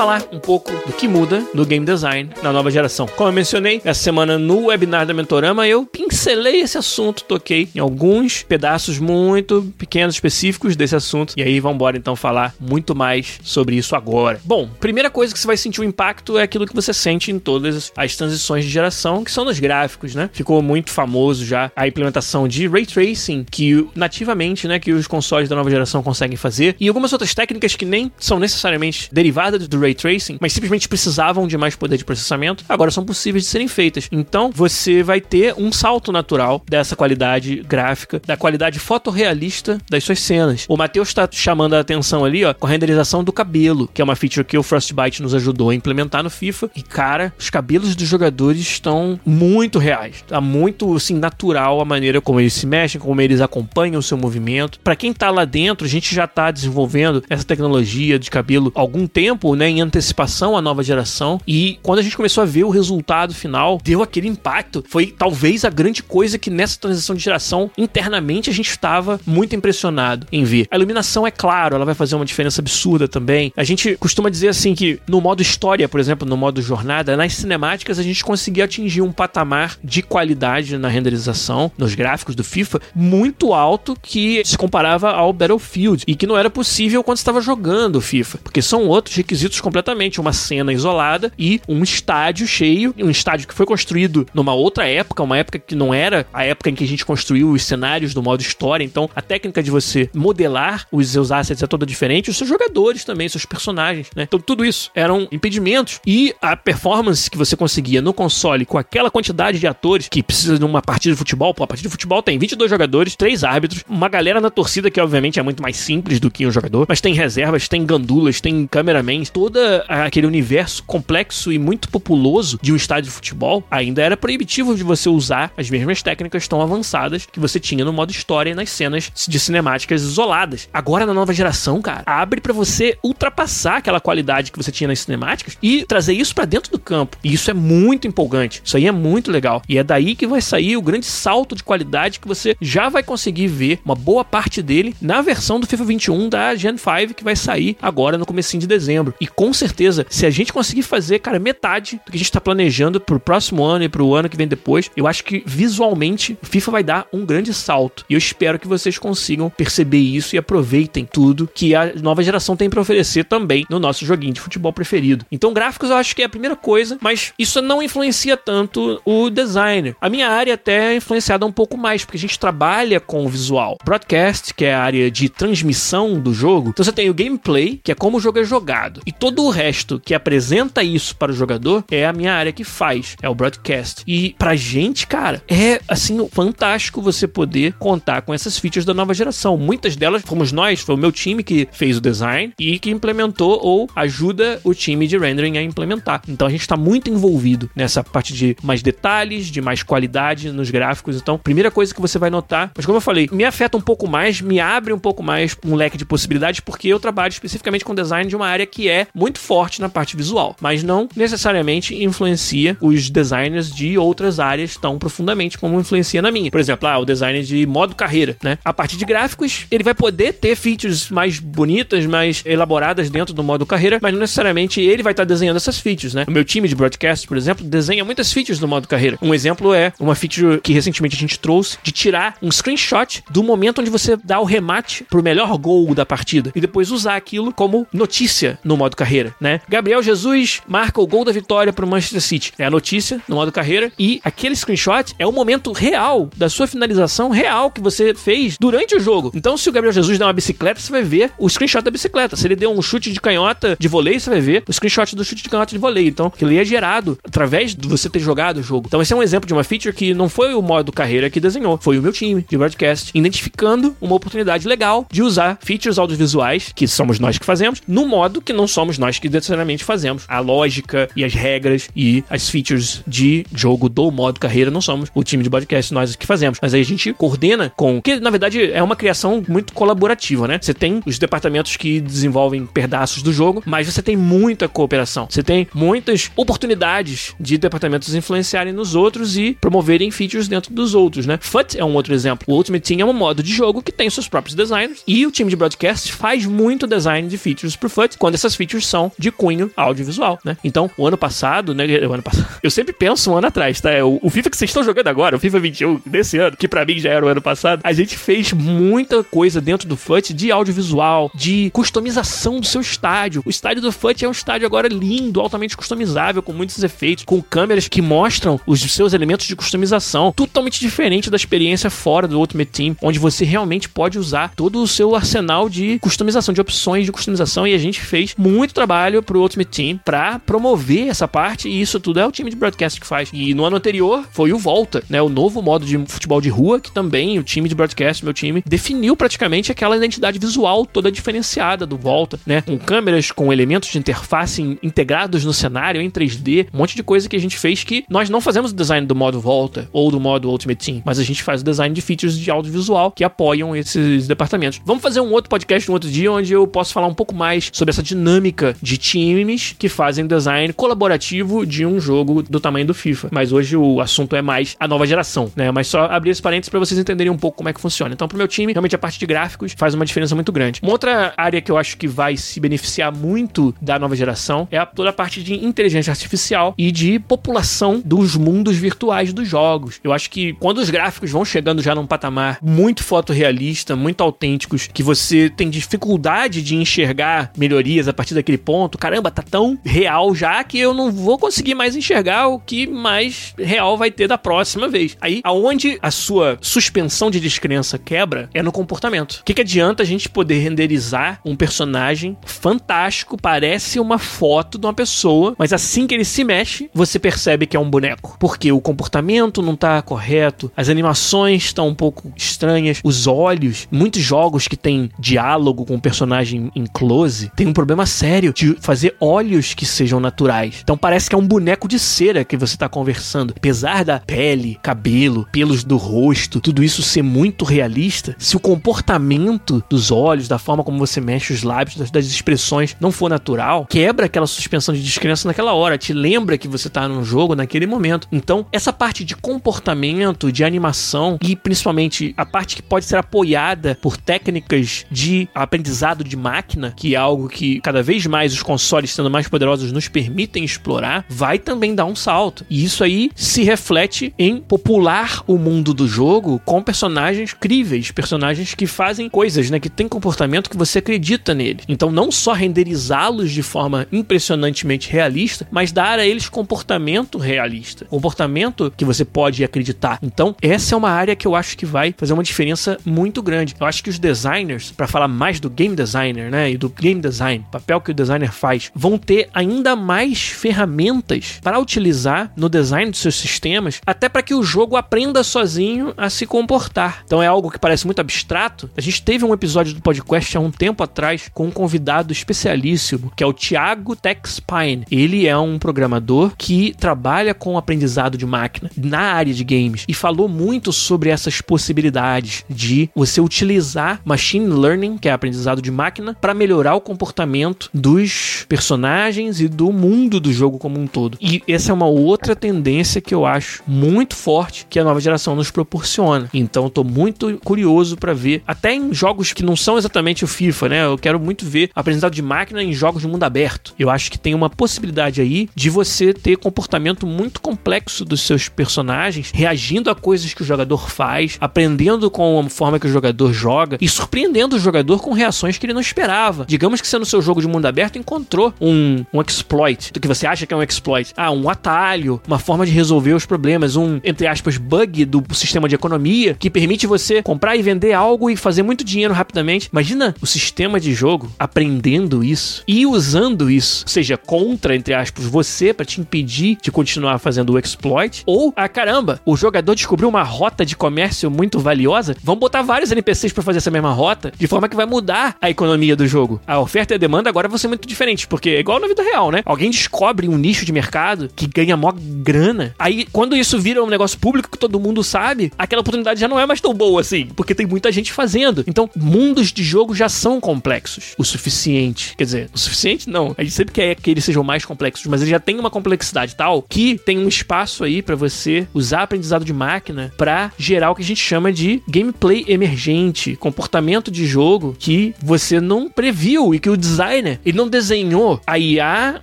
falar um pouco do que muda no game design na nova geração. Como eu mencionei, essa semana no webinar da Mentorama eu pincelei esse assunto, toquei em alguns pedaços muito pequenos, específicos desse assunto. E aí vamos embora então falar muito mais sobre isso agora. Bom, primeira coisa que você vai sentir o impacto é aquilo que você sente em todas as transições de geração, que são nos gráficos, né? Ficou muito famoso já a implementação de ray tracing, que nativamente, né, que os consoles da nova geração conseguem fazer, e algumas outras técnicas que nem são necessariamente derivadas do ray tracing, mas simplesmente precisavam de mais poder de processamento, agora são possíveis de serem feitas. Então, você vai ter um salto natural dessa qualidade gráfica, da qualidade fotorrealista das suas cenas. O Matheus está chamando a atenção ali, ó, com a renderização do cabelo, que é uma feature que o Frostbite nos ajudou a implementar no FIFA. E cara, os cabelos dos jogadores estão muito reais. Tá muito assim natural a maneira como eles se mexem, como eles acompanham o seu movimento. Para quem tá lá dentro, a gente já tá desenvolvendo essa tecnologia de cabelo há algum tempo, né, em antecipação à nova geração. E quando a gente começou a ver o resultado final, deu aquele impacto. Foi talvez a grande coisa que nessa transição de geração, internamente, a gente estava muito impressionado em ver. A iluminação, é claro, ela vai fazer uma diferença absurda também. A gente costuma dizer assim que no modo história, por exemplo, no modo jornada, nas cinemáticas a gente conseguia atingir um patamar de qualidade na renderização, nos gráficos do FIFA, muito alto que se comparava ao Battlefield e que não era possível quando estava jogando o FIFA, porque são outros requisitos completamente. Uma cena isolada e um estádio cheio, um estádio que foi construído numa outra época, uma época que não era a época em que a gente construiu os cenários do modo história. Então, a técnica de você modelar os seus assets é toda diferente, os seus jogadores também, seus personagens, né? Então, tudo isso eram impedimentos e a performance que você conseguia no console com aquela quantidade de atores que precisa de uma partida de futebol, pô, a partida de futebol tem 22 jogadores, três árbitros, uma galera na torcida que obviamente é muito mais simples do que um jogador, mas tem reservas, tem gandulas, tem cameramen, todo todo aquele universo complexo e muito populoso de um estádio de futebol, ainda era proibitivo de você usar as mesmas técnicas tão avançadas que você tinha no modo história e nas cenas de cinemáticas isoladas. Agora, na nova geração, cara, abre para você ultrapassar aquela qualidade que você tinha nas cinemáticas e trazer isso para dentro do campo. E isso é muito empolgante. Isso aí é muito legal. E é daí que vai sair o grande salto de qualidade que você já vai conseguir ver uma boa parte dele na versão do FIFA 21 da Gen 5 que vai sair agora no comecinho de dezembro. E com certeza, se a gente conseguir fazer, cara, metade do que a gente tá planejando pro próximo ano e pro ano que vem depois, eu acho que visualmente o FIFA vai dar um grande salto. E eu espero que vocês consigam perceber isso e aproveitem tudo que a nova geração tem para oferecer também no nosso joguinho de futebol preferido. Então, gráficos eu acho que é a primeira coisa, mas isso não influencia tanto o designer. A minha área até é influenciada um pouco mais, porque a gente trabalha com o visual. Broadcast, que é a área de transmissão do jogo, então você tem o gameplay, que é como o jogo é jogado. E todo todo o resto que apresenta isso para o jogador é a minha área que faz, é o broadcast. E pra gente, cara, é assim fantástico você poder contar com essas features da nova geração. Muitas delas fomos nós, foi o meu time que fez o design e que implementou ou ajuda o time de rendering a implementar. Então a gente está muito envolvido nessa parte de mais detalhes, de mais qualidade nos gráficos. Então, primeira coisa que você vai notar, mas como eu falei, me afeta um pouco mais, me abre um pouco mais um leque de possibilidades, porque eu trabalho especificamente com design de uma área que é muito forte na parte visual, mas não necessariamente influencia os designers de outras áreas tão profundamente como influencia na minha. Por exemplo, ah, o design de modo carreira, né? A partir de gráficos, ele vai poder ter features mais bonitas, mais elaboradas dentro do modo carreira, mas não necessariamente ele vai estar desenhando essas features, né? O meu time de broadcast, por exemplo, desenha muitas features no modo carreira. Um exemplo é uma feature que recentemente a gente trouxe de tirar um screenshot do momento onde você dá o remate pro melhor gol da partida e depois usar aquilo como notícia no modo carreira carreira, né? Gabriel Jesus marca o gol da vitória pro Manchester City. É a notícia no modo carreira e aquele screenshot é o momento real da sua finalização real que você fez durante o jogo. Então, se o Gabriel Jesus der uma bicicleta, você vai ver o screenshot da bicicleta. Se ele deu um chute de canhota de voleio, você vai ver o screenshot do chute de canhota de voleio. Então, aquilo é gerado através de você ter jogado o jogo. Então, esse é um exemplo de uma feature que não foi o modo carreira que desenhou, foi o meu time de broadcast, identificando uma oportunidade legal de usar features audiovisuais, que somos nós que fazemos, no modo que não somos nós que necessariamente fazemos. A lógica e as regras e as features de jogo do modo carreira não somos o time de podcast nós que fazemos. Mas aí a gente coordena com. Que na verdade é uma criação muito colaborativa, né? Você tem os departamentos que desenvolvem pedaços do jogo, mas você tem muita cooperação. Você tem muitas oportunidades de departamentos influenciarem nos outros e promoverem features dentro dos outros, né? FUT é um outro exemplo. O Ultimate Team é um modo de jogo que tem seus próprios designers e o time de broadcast faz muito design de features pro FUT quando essas features são de cunho audiovisual, né? Então, o ano passado, né? O ano passado. Eu sempre penso um ano atrás, tá? É o, o FIFA que vocês estão jogando agora, o FIFA 21 desse ano, que para mim já era o ano passado, a gente fez muita coisa dentro do FUT de audiovisual, de customização do seu estádio. O estádio do FUT é um estádio agora lindo, altamente customizável, com muitos efeitos, com câmeras que mostram os seus elementos de customização, totalmente diferente da experiência fora do Ultimate Team, onde você realmente pode usar todo o seu arsenal de customização, de opções de customização, e a gente fez muito trabalho pro Ultimate Team para promover essa parte, e isso tudo é o time de broadcast que faz. E no ano anterior foi o Volta, né, o novo modo de futebol de rua, que também o time de broadcast, meu time, definiu praticamente aquela identidade visual toda diferenciada do Volta, né, com câmeras, com elementos de interface integrados no cenário em 3D, um monte de coisa que a gente fez que nós não fazemos o design do modo Volta ou do modo Ultimate Team, mas a gente faz o design de features de audiovisual que apoiam esses departamentos. Vamos fazer um outro podcast um outro dia onde eu posso falar um pouco mais sobre essa dinâmica de times que fazem design colaborativo de um jogo do tamanho do FIFA. Mas hoje o assunto é mais a nova geração, né? Mas só abrir esse parênteses para vocês entenderem um pouco como é que funciona. Então, pro meu time, realmente a parte de gráficos faz uma diferença muito grande. Uma outra área que eu acho que vai se beneficiar muito da nova geração é a, toda a parte de inteligência artificial e de população dos mundos virtuais dos jogos. Eu acho que quando os gráficos vão chegando já num patamar muito fotorrealista, muito autênticos, que você tem dificuldade de enxergar melhorias a partir daquele ponto, caramba, tá tão real já que eu não vou conseguir mais enxergar o que mais real vai ter da próxima vez. Aí, aonde a sua suspensão de descrença quebra é no comportamento. O que, que adianta a gente poder renderizar um personagem fantástico, parece uma foto de uma pessoa, mas assim que ele se mexe, você percebe que é um boneco. Porque o comportamento não tá correto, as animações estão um pouco estranhas, os olhos, muitos jogos que tem diálogo com o personagem em close, tem um problema sério de fazer olhos que sejam naturais. Então parece que é um boneco de cera que você tá conversando. Apesar da pele, cabelo, pelos do rosto, tudo isso ser muito realista, se o comportamento dos olhos, da forma como você mexe os lábios, das, das expressões não for natural, quebra aquela suspensão de descrença naquela hora, te lembra que você tá num jogo naquele momento. Então, essa parte de comportamento, de animação e principalmente a parte que pode ser apoiada por técnicas de aprendizado de máquina, que é algo que cada vez mais os consoles sendo mais poderosos nos permitem explorar, vai também dar um salto. E isso aí se reflete em popular o mundo do jogo com personagens críveis, personagens que fazem coisas, né, que tem comportamento que você acredita nele. Então não só renderizá-los de forma impressionantemente realista, mas dar a eles comportamento realista, comportamento que você pode acreditar. Então essa é uma área que eu acho que vai fazer uma diferença muito grande. Eu acho que os designers, para falar mais do game designer, né, e do game design, papel que o designer faz, vão ter ainda mais ferramentas para utilizar no design dos seus sistemas, até para que o jogo aprenda sozinho a se comportar. Então é algo que parece muito abstrato. A gente teve um episódio do podcast há um tempo atrás com um convidado especialíssimo, que é o Thiago Texpine. Ele é um programador que trabalha com aprendizado de máquina na área de games e falou muito sobre essas possibilidades de você utilizar machine learning, que é aprendizado de máquina, para melhorar o comportamento dos personagens e do mundo do jogo como um todo. E essa é uma outra tendência que eu acho muito forte que a nova geração nos proporciona. Então eu tô muito curioso para ver, até em jogos que não são exatamente o FIFA, né? Eu quero muito ver aprendizado de máquina em jogos de mundo aberto. Eu acho que tem uma possibilidade aí de você ter comportamento muito complexo dos seus personagens, reagindo a coisas que o jogador faz, aprendendo com a forma que o jogador joga e surpreendendo o jogador com reações que ele não esperava. Digamos que no seu jogo de mundo aberto encontrou um, um exploit, do que você acha que é um exploit. Ah, um atalho, uma forma de resolver os problemas, um, entre aspas, bug do sistema de economia que permite você comprar e vender algo e fazer muito dinheiro rapidamente. Imagina o sistema de jogo aprendendo isso e usando isso, seja contra, entre aspas, você para te impedir de continuar fazendo o exploit, ou, ah, caramba, o jogador descobriu uma rota de comércio muito valiosa, vamos botar vários NPCs para fazer essa mesma rota, de forma que vai mudar a economia do jogo. A oferta e a demanda agora ser muito diferentes, porque é igual na vida real, né? Alguém descobre um nicho de mercado que ganha mó grana. Aí, quando isso vira um negócio público que todo mundo sabe, aquela oportunidade já não é mais tão boa assim, porque tem muita gente fazendo. Então, mundos de jogo já são complexos o suficiente. Quer dizer, o suficiente não. A gente sempre quer que eles sejam mais complexos, mas ele já tem uma complexidade tal que tem um espaço aí para você usar aprendizado de máquina para gerar o que a gente chama de gameplay emergente, comportamento de jogo que você não previu e que o designer ele não desenhou a IA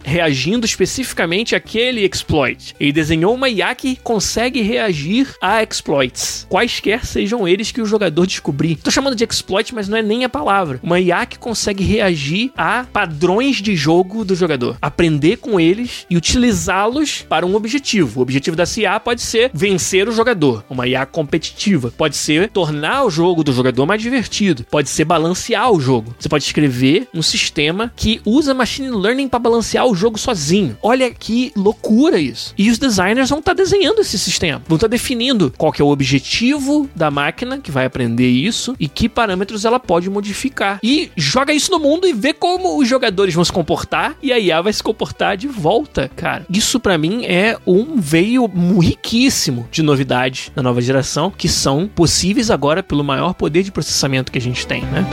reagindo especificamente àquele exploit. Ele desenhou uma IA que consegue reagir a exploits, quaisquer sejam eles que o jogador descobrir. Tô chamando de exploit, mas não é nem a palavra. Uma IA que consegue reagir a padrões de jogo do jogador, aprender com eles e utilizá-los para um objetivo. O objetivo da IA pode ser vencer o jogador, uma IA competitiva. Pode ser tornar o jogo do jogador mais divertido. Pode ser balancear o jogo. Você pode escrever um sistema que usa machine learning para balancear o jogo sozinho. Olha que loucura isso. E os designers vão estar tá desenhando esse sistema, vão estar tá definindo qual que é o objetivo da máquina que vai aprender isso e que parâmetros ela pode modificar. E joga isso no mundo e vê como os jogadores vão se comportar e a IA vai se comportar de volta, cara. Isso para mim é um veio riquíssimo de novidades da nova geração que são possíveis agora pelo maior poder de processamento que a gente tem, né?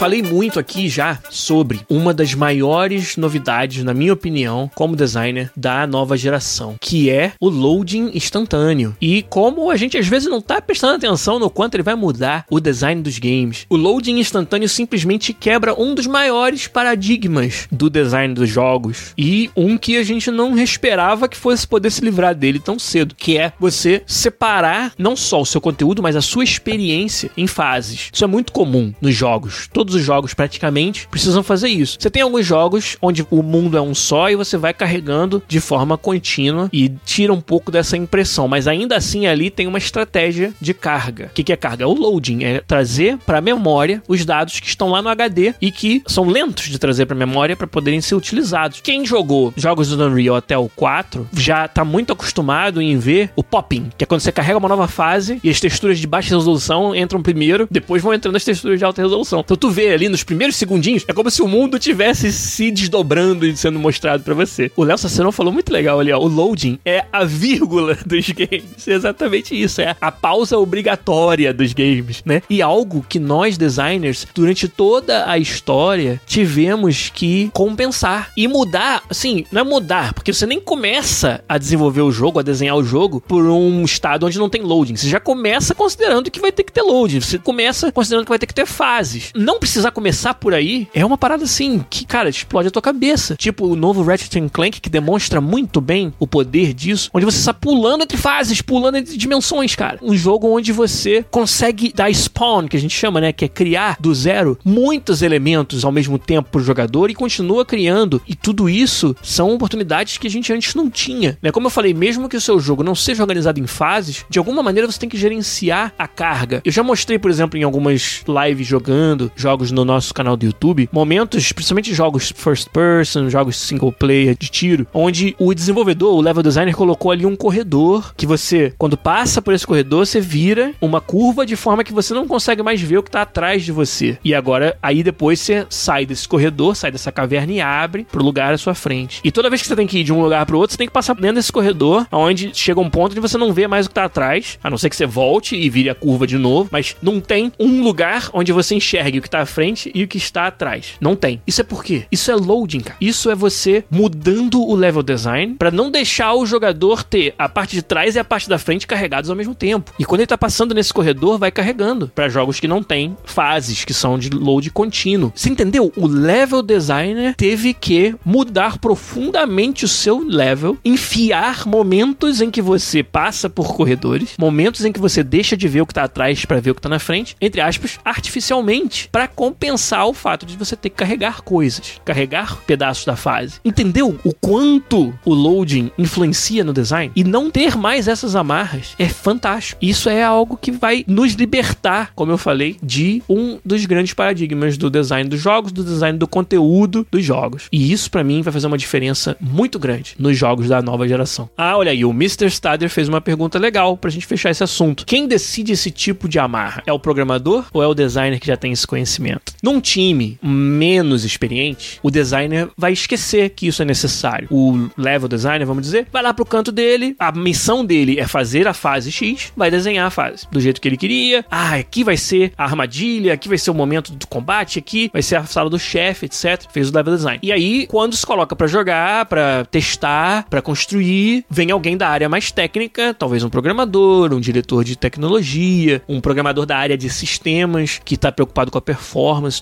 Falei muito aqui já sobre uma das maiores novidades, na minha opinião, como designer da nova geração, que é o loading instantâneo. E como a gente às vezes não tá prestando atenção no quanto ele vai mudar o design dos games. O loading instantâneo simplesmente quebra um dos maiores paradigmas do design dos jogos e um que a gente não esperava que fosse poder se livrar dele tão cedo, que é você separar não só o seu conteúdo, mas a sua experiência em fases. Isso é muito comum nos jogos. Todos todos os jogos praticamente precisam fazer isso. Você tem alguns jogos onde o mundo é um só e você vai carregando de forma contínua e tira um pouco dessa impressão, mas ainda assim ali tem uma estratégia de carga. O que é carga? É o loading, é trazer para a memória os dados que estão lá no HD e que são lentos de trazer para a memória para poderem ser utilizados. Quem jogou jogos do Unreal até o 4 já está muito acostumado em ver o popping, que é quando você carrega uma nova fase e as texturas de baixa resolução entram primeiro, depois vão entrando as texturas de alta resolução. Então tu vê vê ali nos primeiros segundinhos, é como se o mundo tivesse se desdobrando e sendo mostrado para você. O Léo Sacerão falou muito legal ali, ó. O loading é a vírgula dos games. É exatamente isso. É a pausa obrigatória dos games, né? E algo que nós, designers, durante toda a história, tivemos que compensar e mudar. Assim, não é mudar, porque você nem começa a desenvolver o jogo, a desenhar o jogo, por um estado onde não tem loading. Você já começa considerando que vai ter que ter loading. Você começa considerando que vai ter que ter fases. Não precisa precisar começar por aí, é uma parada assim que, cara, explode a tua cabeça. Tipo o novo Ratchet Clank, que demonstra muito bem o poder disso, onde você está pulando entre fases, pulando entre dimensões, cara. Um jogo onde você consegue dar spawn, que a gente chama, né? Que é criar do zero muitos elementos ao mesmo tempo pro jogador e continua criando. E tudo isso são oportunidades que a gente antes não tinha, né? Como eu falei, mesmo que o seu jogo não seja organizado em fases, de alguma maneira você tem que gerenciar a carga. Eu já mostrei, por exemplo, em algumas lives jogando jogos no nosso canal do YouTube, momentos, principalmente jogos first person, jogos single player de tiro, onde o desenvolvedor, o level designer colocou ali um corredor que você, quando passa por esse corredor, você vira uma curva de forma que você não consegue mais ver o que tá atrás de você. E agora, aí depois você sai desse corredor, sai dessa caverna e abre pro lugar à sua frente. E toda vez que você tem que ir de um lugar pro outro, você tem que passar dentro desse corredor, onde chega um ponto onde você não vê mais o que tá atrás, a não ser que você volte e vire a curva de novo, mas não tem um lugar onde você enxergue o que tá está frente e o que está atrás. Não tem. Isso é por quê? Isso é loading, cara. Isso é você mudando o level design para não deixar o jogador ter a parte de trás e a parte da frente carregados ao mesmo tempo. E quando ele tá passando nesse corredor, vai carregando para jogos que não tem fases, que são de load contínuo. Você entendeu? O level designer teve que mudar profundamente o seu level, enfiar momentos em que você passa por corredores, momentos em que você deixa de ver o que tá atrás para ver o que tá na frente, entre aspas, artificialmente, para compensar o fato de você ter que carregar coisas, carregar pedaços da fase. Entendeu o quanto o loading influencia no design? E não ter mais essas amarras é fantástico. Isso é algo que vai nos libertar, como eu falei, de um dos grandes paradigmas do design dos jogos, do design do conteúdo dos jogos. E isso para mim vai fazer uma diferença muito grande nos jogos da nova geração. Ah, olha aí, o Mr. Stader fez uma pergunta legal pra gente fechar esse assunto. Quem decide esse tipo de amarra? É o programador ou é o designer que já tem esse conhecimento? Num time menos experiente, o designer vai esquecer que isso é necessário. O level designer, vamos dizer, vai lá pro canto dele, a missão dele é fazer a fase X, vai desenhar a fase do jeito que ele queria. Ah, aqui vai ser a armadilha, aqui vai ser o momento do combate, aqui vai ser a sala do chefe, etc. Fez o level design. E aí, quando se coloca para jogar, para testar, para construir, vem alguém da área mais técnica, talvez um programador, um diretor de tecnologia, um programador da área de sistemas que tá preocupado com a performance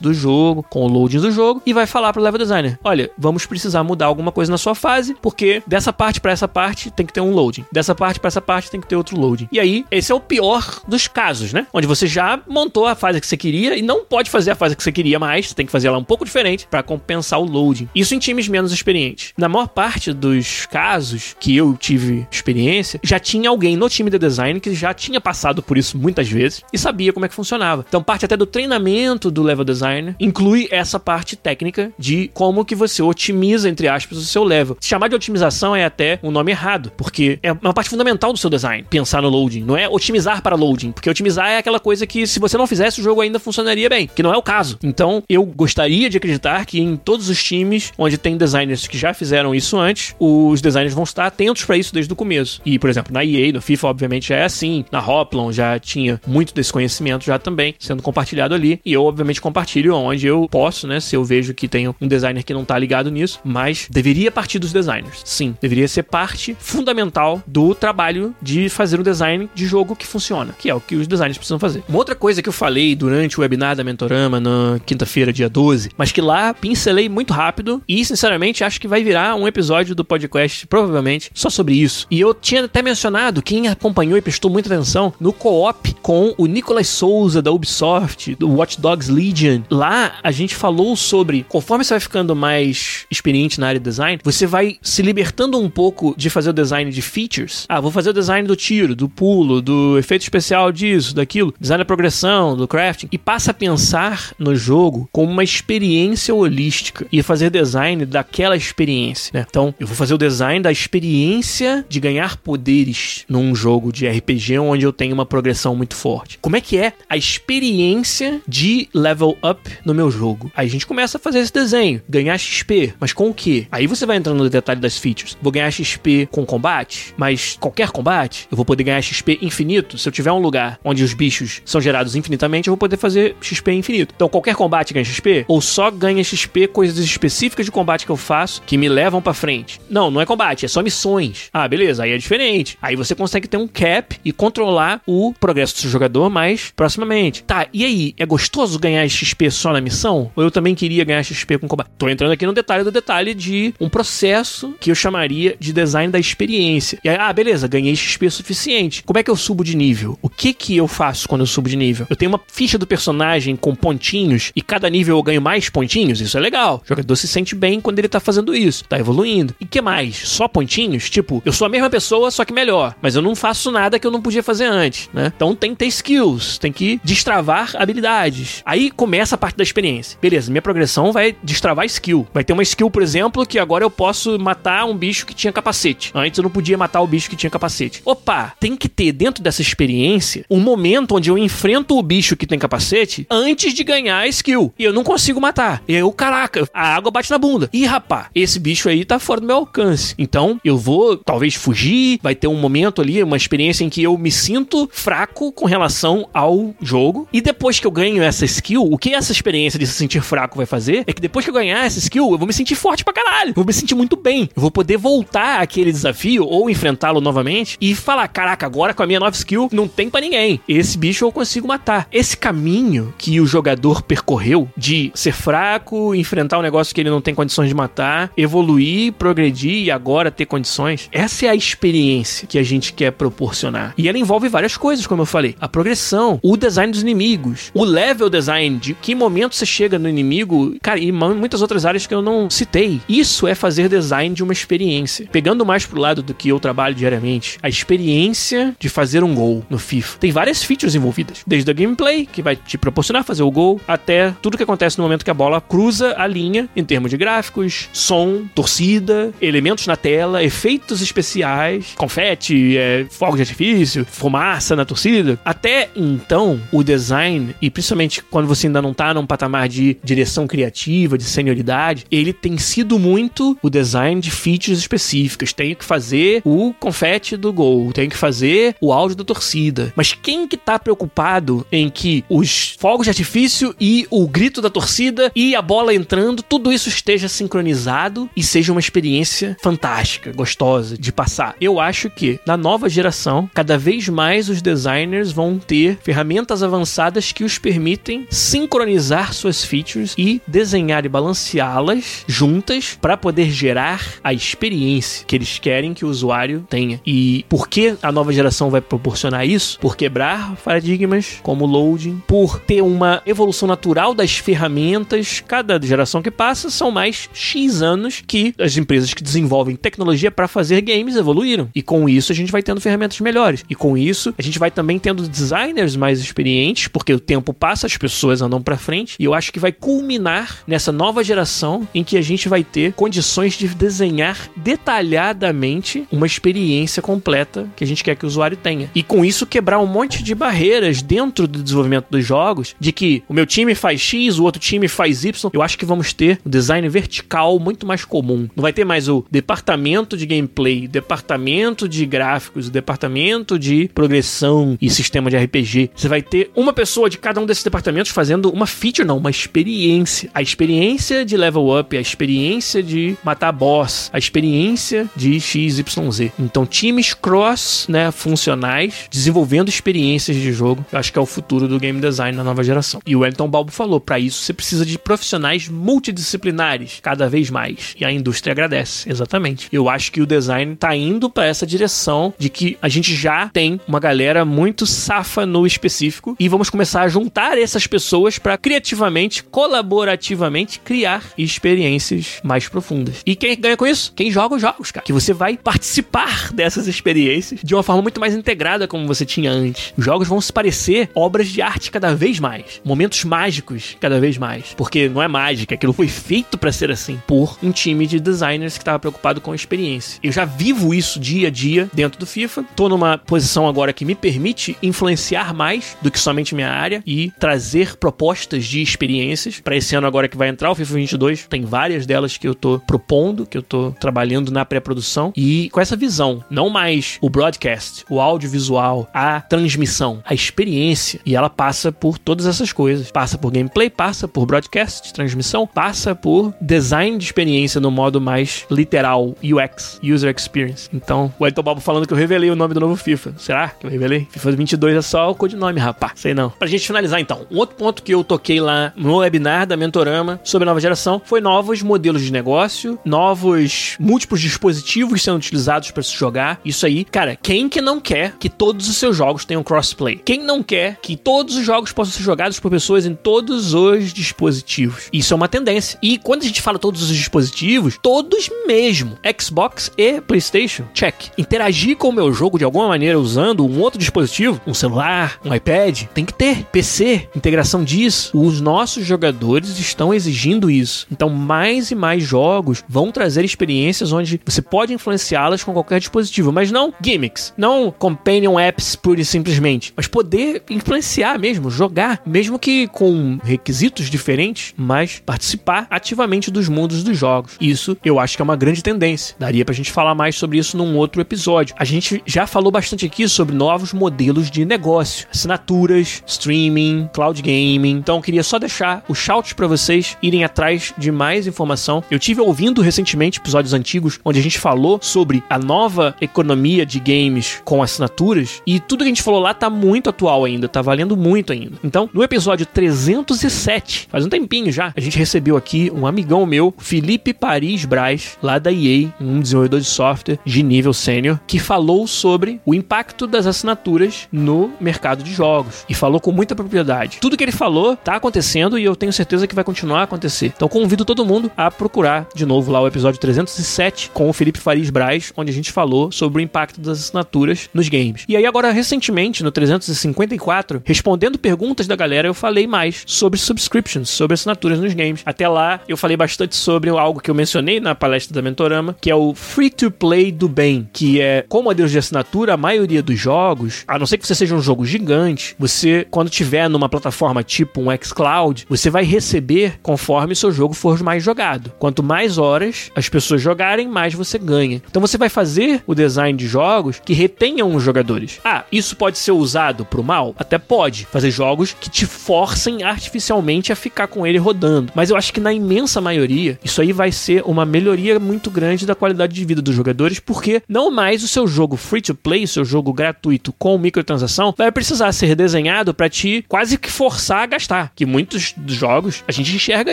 do jogo, com o loading do jogo e vai falar pro level designer: "Olha, vamos precisar mudar alguma coisa na sua fase, porque dessa parte para essa parte tem que ter um loading. Dessa parte para essa parte tem que ter outro loading". E aí, esse é o pior dos casos, né? Onde você já montou a fase que você queria e não pode fazer a fase que você queria mais, você tem que fazer ela um pouco diferente para compensar o loading. Isso em times menos experientes. Na maior parte dos casos que eu tive experiência, já tinha alguém no time de design que já tinha passado por isso muitas vezes e sabia como é que funcionava. Então, parte até do treinamento do level designer inclui essa parte técnica de como que você otimiza, entre aspas, o seu level. Se chamar de otimização é até um nome errado, porque é uma parte fundamental do seu design, pensar no loading. Não é otimizar para loading, porque otimizar é aquela coisa que se você não fizesse, o jogo ainda funcionaria bem, que não é o caso. Então, eu gostaria de acreditar que em todos os times onde tem designers que já fizeram isso antes, os designers vão estar atentos para isso desde o começo. E, por exemplo, na EA, no FIFA, obviamente já é assim. Na Hoplon já tinha muito desse conhecimento já também sendo compartilhado ali. E eu, obviamente, compartilho onde eu posso, né? Se eu vejo que tem um designer que não tá ligado nisso, mas deveria partir dos designers. Sim, deveria ser parte fundamental do trabalho de fazer um design de jogo que funciona, que é o que os designers precisam fazer. Uma outra coisa que eu falei durante o webinar da Mentorama na quinta-feira, dia 12, mas que lá pincelei muito rápido e, sinceramente, acho que vai virar um episódio do podcast, provavelmente, só sobre isso. E eu tinha até mencionado, quem acompanhou e prestou muita atenção, no co-op com o Nicolas Souza da Ubisoft, do Watch Dogs Legion. Lá a gente falou sobre, conforme você vai ficando mais experiente na área de design, você vai se libertando um pouco de fazer o design de features. Ah, vou fazer o design do tiro, do pulo, do efeito especial disso, daquilo, design da progressão, do crafting, e passa a pensar no jogo como uma experiência holística e fazer design daquela experiência, né? Então, eu vou fazer o design da experiência de ganhar poderes num jogo de RPG onde eu tenho uma progressão muito forte. Como é que é a experiência de level up no meu jogo? Aí a gente começa a fazer esse desenho, ganhar XP, mas com o que? Aí você vai entrando no detalhe das features. Vou ganhar XP com combate, mas qualquer combate, eu vou poder ganhar XP infinito. Se eu tiver um lugar onde os bichos são gerados infinitamente, eu vou poder fazer XP infinito. Então qualquer combate ganha XP? Ou só ganha XP coisas específicas de combate que eu faço que me levam para frente? Não, não é combate, é só missões. Ah, beleza, aí é diferente. Aí você consegue ter um cap e controlar o progresso do seu jogador mais proximamente. Tá, e aí? É gostoso ganhar XP só na missão? Ou eu também queria ganhar XP com combate? Tô entrando aqui no detalhe do detalhe de um processo que eu chamaria de design da experiência. E aí, ah, beleza, ganhei XP suficiente. Como é que eu subo de nível? O que que eu faço quando eu subo de nível? Eu tenho uma ficha do personagem com pontinhos e cada nível eu ganho mais pontinhos? Isso é legal. O jogador se sente bem quando ele tá fazendo isso, tá evoluindo. E que mais? Só pontinhos? Tipo, eu sou a mesma pessoa, só que melhor. Mas eu não faço nada que eu não podia fazer antes, né? Então tem que ter skills, tem que destravar habilidades. Aí começa a parte da experiência. Beleza, minha progressão vai destravar skill. Vai ter uma skill, por exemplo, que agora eu posso matar um bicho que tinha capacete. Antes eu não podia matar o bicho que tinha capacete. Opa, tem que ter dentro dessa experiência um momento onde eu enfrento o bicho que tem capacete antes de ganhar a skill. E eu não consigo matar. E aí, eu, caraca, a água bate na bunda. Ih, rapá, esse bicho aí tá fora do meu alcance. Então, eu vou talvez fugir, vai ter um momento ali, uma experiência em que eu me sinto fraco com relação ao jogo. E depois que eu ganho essa skill, skill, o que essa experiência de se sentir fraco vai fazer é que depois que eu ganhar essa skill, eu vou me sentir forte pra caralho. Eu vou me sentir muito bem. Eu vou poder voltar àquele desafio ou enfrentá-lo novamente e falar: caraca, agora com a minha nova skill não tem para ninguém. Esse bicho eu consigo matar. Esse caminho que o jogador percorreu de ser fraco, enfrentar um negócio que ele não tem condições de matar, evoluir, progredir e agora ter condições, essa é a experiência que a gente quer proporcionar. E ela envolve várias coisas, como eu falei: a progressão, o design dos inimigos, o level design, de que momento você chega no inimigo, cara, e muitas outras áreas que eu não citei. Isso é fazer design de uma experiência. Pegando mais pro lado do que eu trabalho diariamente, a experiência de fazer um gol no FIFA. Tem várias features envolvidas, desde a gameplay, que vai te proporcionar fazer o gol, até tudo que acontece no momento que a bola cruza a linha, em termos de gráficos, som, torcida, elementos na tela, efeitos especiais, confete, é, fogo de artifício, fumaça na torcida. Até então, o design, e principalmente quando você ainda não tá num patamar de direção criativa, de senioridade, ele tem sido muito o design de features específicas. Tenho que fazer o confete do gol, tenho que fazer o áudio da torcida. Mas quem que tá preocupado em que os fogos de artifício e o grito da torcida e a bola entrando, tudo isso esteja sincronizado e seja uma experiência fantástica, gostosa de passar? Eu acho que na nova geração, cada vez mais os designers vão ter ferramentas avançadas que os permitem sincronizar suas features e desenhar e balanceá-las juntas para poder gerar a experiência que eles querem que o usuário tenha. E por que a nova geração vai proporcionar isso? Por quebrar paradigmas como loading, por ter uma evolução natural das ferramentas. Cada geração que passa são mais X anos que as empresas que desenvolvem tecnologia para fazer games evoluíram. E com isso a gente vai tendo ferramentas melhores. E com isso a gente vai também tendo designers mais experientes, porque o tempo passa, as pessoas andam para frente. E eu acho que vai culminar nessa nova geração em que a gente vai ter condições de desenhar detalhadamente uma experiência completa que a gente quer que o usuário tenha. E com isso quebrar um monte de barreiras dentro do desenvolvimento dos jogos, de que o meu time faz X, o outro time faz Y. Eu acho que vamos ter um design vertical muito mais comum. Não vai ter mais o departamento de gameplay, departamento de gráficos, departamento de progressão e sistema de RPG. Você vai ter uma pessoa de cada um desses departamentos fazendo uma feature, não, uma experiência. A experiência de level up, a experiência de matar boss, a experiência de XYZ. Então, times cross, né, funcionais, desenvolvendo experiências de jogo. Eu acho que é o futuro do game design na nova geração. E o Wellington Balbo falou, para isso você precisa de profissionais multidisciplinares, cada vez mais. E a indústria agradece, exatamente. Eu acho que o design tá indo para essa direção de que a gente já tem uma galera muito safa no específico e vamos começar a juntar essas pessoas para criativamente, colaborativamente criar experiências mais profundas. E quem ganha com isso? Quem joga os jogos, cara. Que você vai participar dessas experiências de uma forma muito mais integrada como você tinha antes. Os jogos vão se parecer obras de arte cada vez mais, momentos mágicos cada vez mais, porque não é mágica, aquilo foi feito para ser assim por um time de designers que estava preocupado com a experiência. Eu já vivo isso dia a dia dentro do FIFA. Tô numa posição agora que me permite influenciar mais do que somente minha área e trazer propostas de experiências para esse ano agora que vai entrar o FIFA 22. Tem várias delas que eu tô propondo, que eu tô trabalhando na pré-produção e com essa visão, não mais o broadcast, o audiovisual, a transmissão, a experiência e ela passa por todas essas coisas. Passa por gameplay, passa por broadcast, transmissão, passa por design de experiência no modo mais literal, UX, User Experience. Então, o Elton Balbo falando que eu revelei o nome do novo FIFA. Será que eu revelei? FIFA 22 é só o codinome, rapaz. Sei não. Pra gente finalizar então, um outro ponto que eu toquei lá no webinar da Mentorama sobre a nova geração foi novos modelos de negócio, novos múltiplos dispositivos sendo utilizados para se jogar. Isso aí, cara, quem que não quer que todos os seus jogos tenham crossplay? Quem não quer que todos os jogos possam ser jogados por pessoas em todos os dispositivos? Isso é uma tendência. E quando a gente fala todos os dispositivos, todos mesmo. Xbox e PlayStation, check. Interagir com o meu jogo de alguma maneira usando um outro dispositivo, um celular, um iPad, tem que ter. PC, integração disso. Os nossos jogadores estão exigindo isso. Então, mais e mais jogos vão trazer experiências onde você pode influenciá-las com qualquer dispositivo, mas não gimmicks, não companion apps pura e simplesmente, mas poder influenciar mesmo, jogar, mesmo que com requisitos diferentes, mas participar ativamente dos mundos dos jogos. Isso eu acho que é uma grande tendência. Daria pra gente falar mais sobre isso num outro episódio. A gente já falou bastante aqui sobre novos modelos de negócio, assinaturas, streaming, cloud game gaming. Então, queria só deixar o shout para vocês irem atrás de mais informação. Eu tive ouvindo recentemente episódios antigos onde a gente falou sobre a nova economia de games com assinaturas e tudo que a gente falou lá tá muito atual ainda, tá valendo muito ainda. Então, no episódio 307, faz um tempinho já, a gente recebeu aqui um amigão meu, Felipe Paris Braz, lá da EA, um desenvolvedor de software de nível sênior, que falou sobre o impacto das assinaturas no mercado de jogos e falou com muita propriedade. Tudo que ele falou tá acontecendo e eu tenho certeza que vai continuar a acontecer. Então convido todo mundo a procurar de novo lá o episódio 307 com o Felipe Faris Braz, onde a gente falou sobre o impacto das assinaturas nos games. E aí agora recentemente no 354, respondendo perguntas da galera, eu falei mais sobre subscriptions, sobre assinaturas nos games. Até lá eu falei bastante sobre algo que eu mencionei na palestra da Mentorama, que é o free to play do bem, que é como Deus de assinatura, a maioria dos jogos, a não ser que você seja um jogo gigante, você quando tiver numa plataforma tipo um xCloud, você vai receber conforme seu jogo for mais jogado. Quanto mais horas as pessoas jogarem, mais você ganha. Então você vai fazer o design de jogos que retenham os jogadores. Ah, isso pode ser usado pro mal? Até pode. Fazer jogos que te forcem artificialmente a ficar com ele rodando. Mas eu acho que na imensa maioria, isso aí vai ser uma melhoria muito grande da qualidade de vida dos jogadores, porque não mais o seu jogo free to play, seu jogo gratuito com microtransação, vai precisar ser desenhado para te quase que forçar a gastar. Que muitos dos jogos a gente enxerga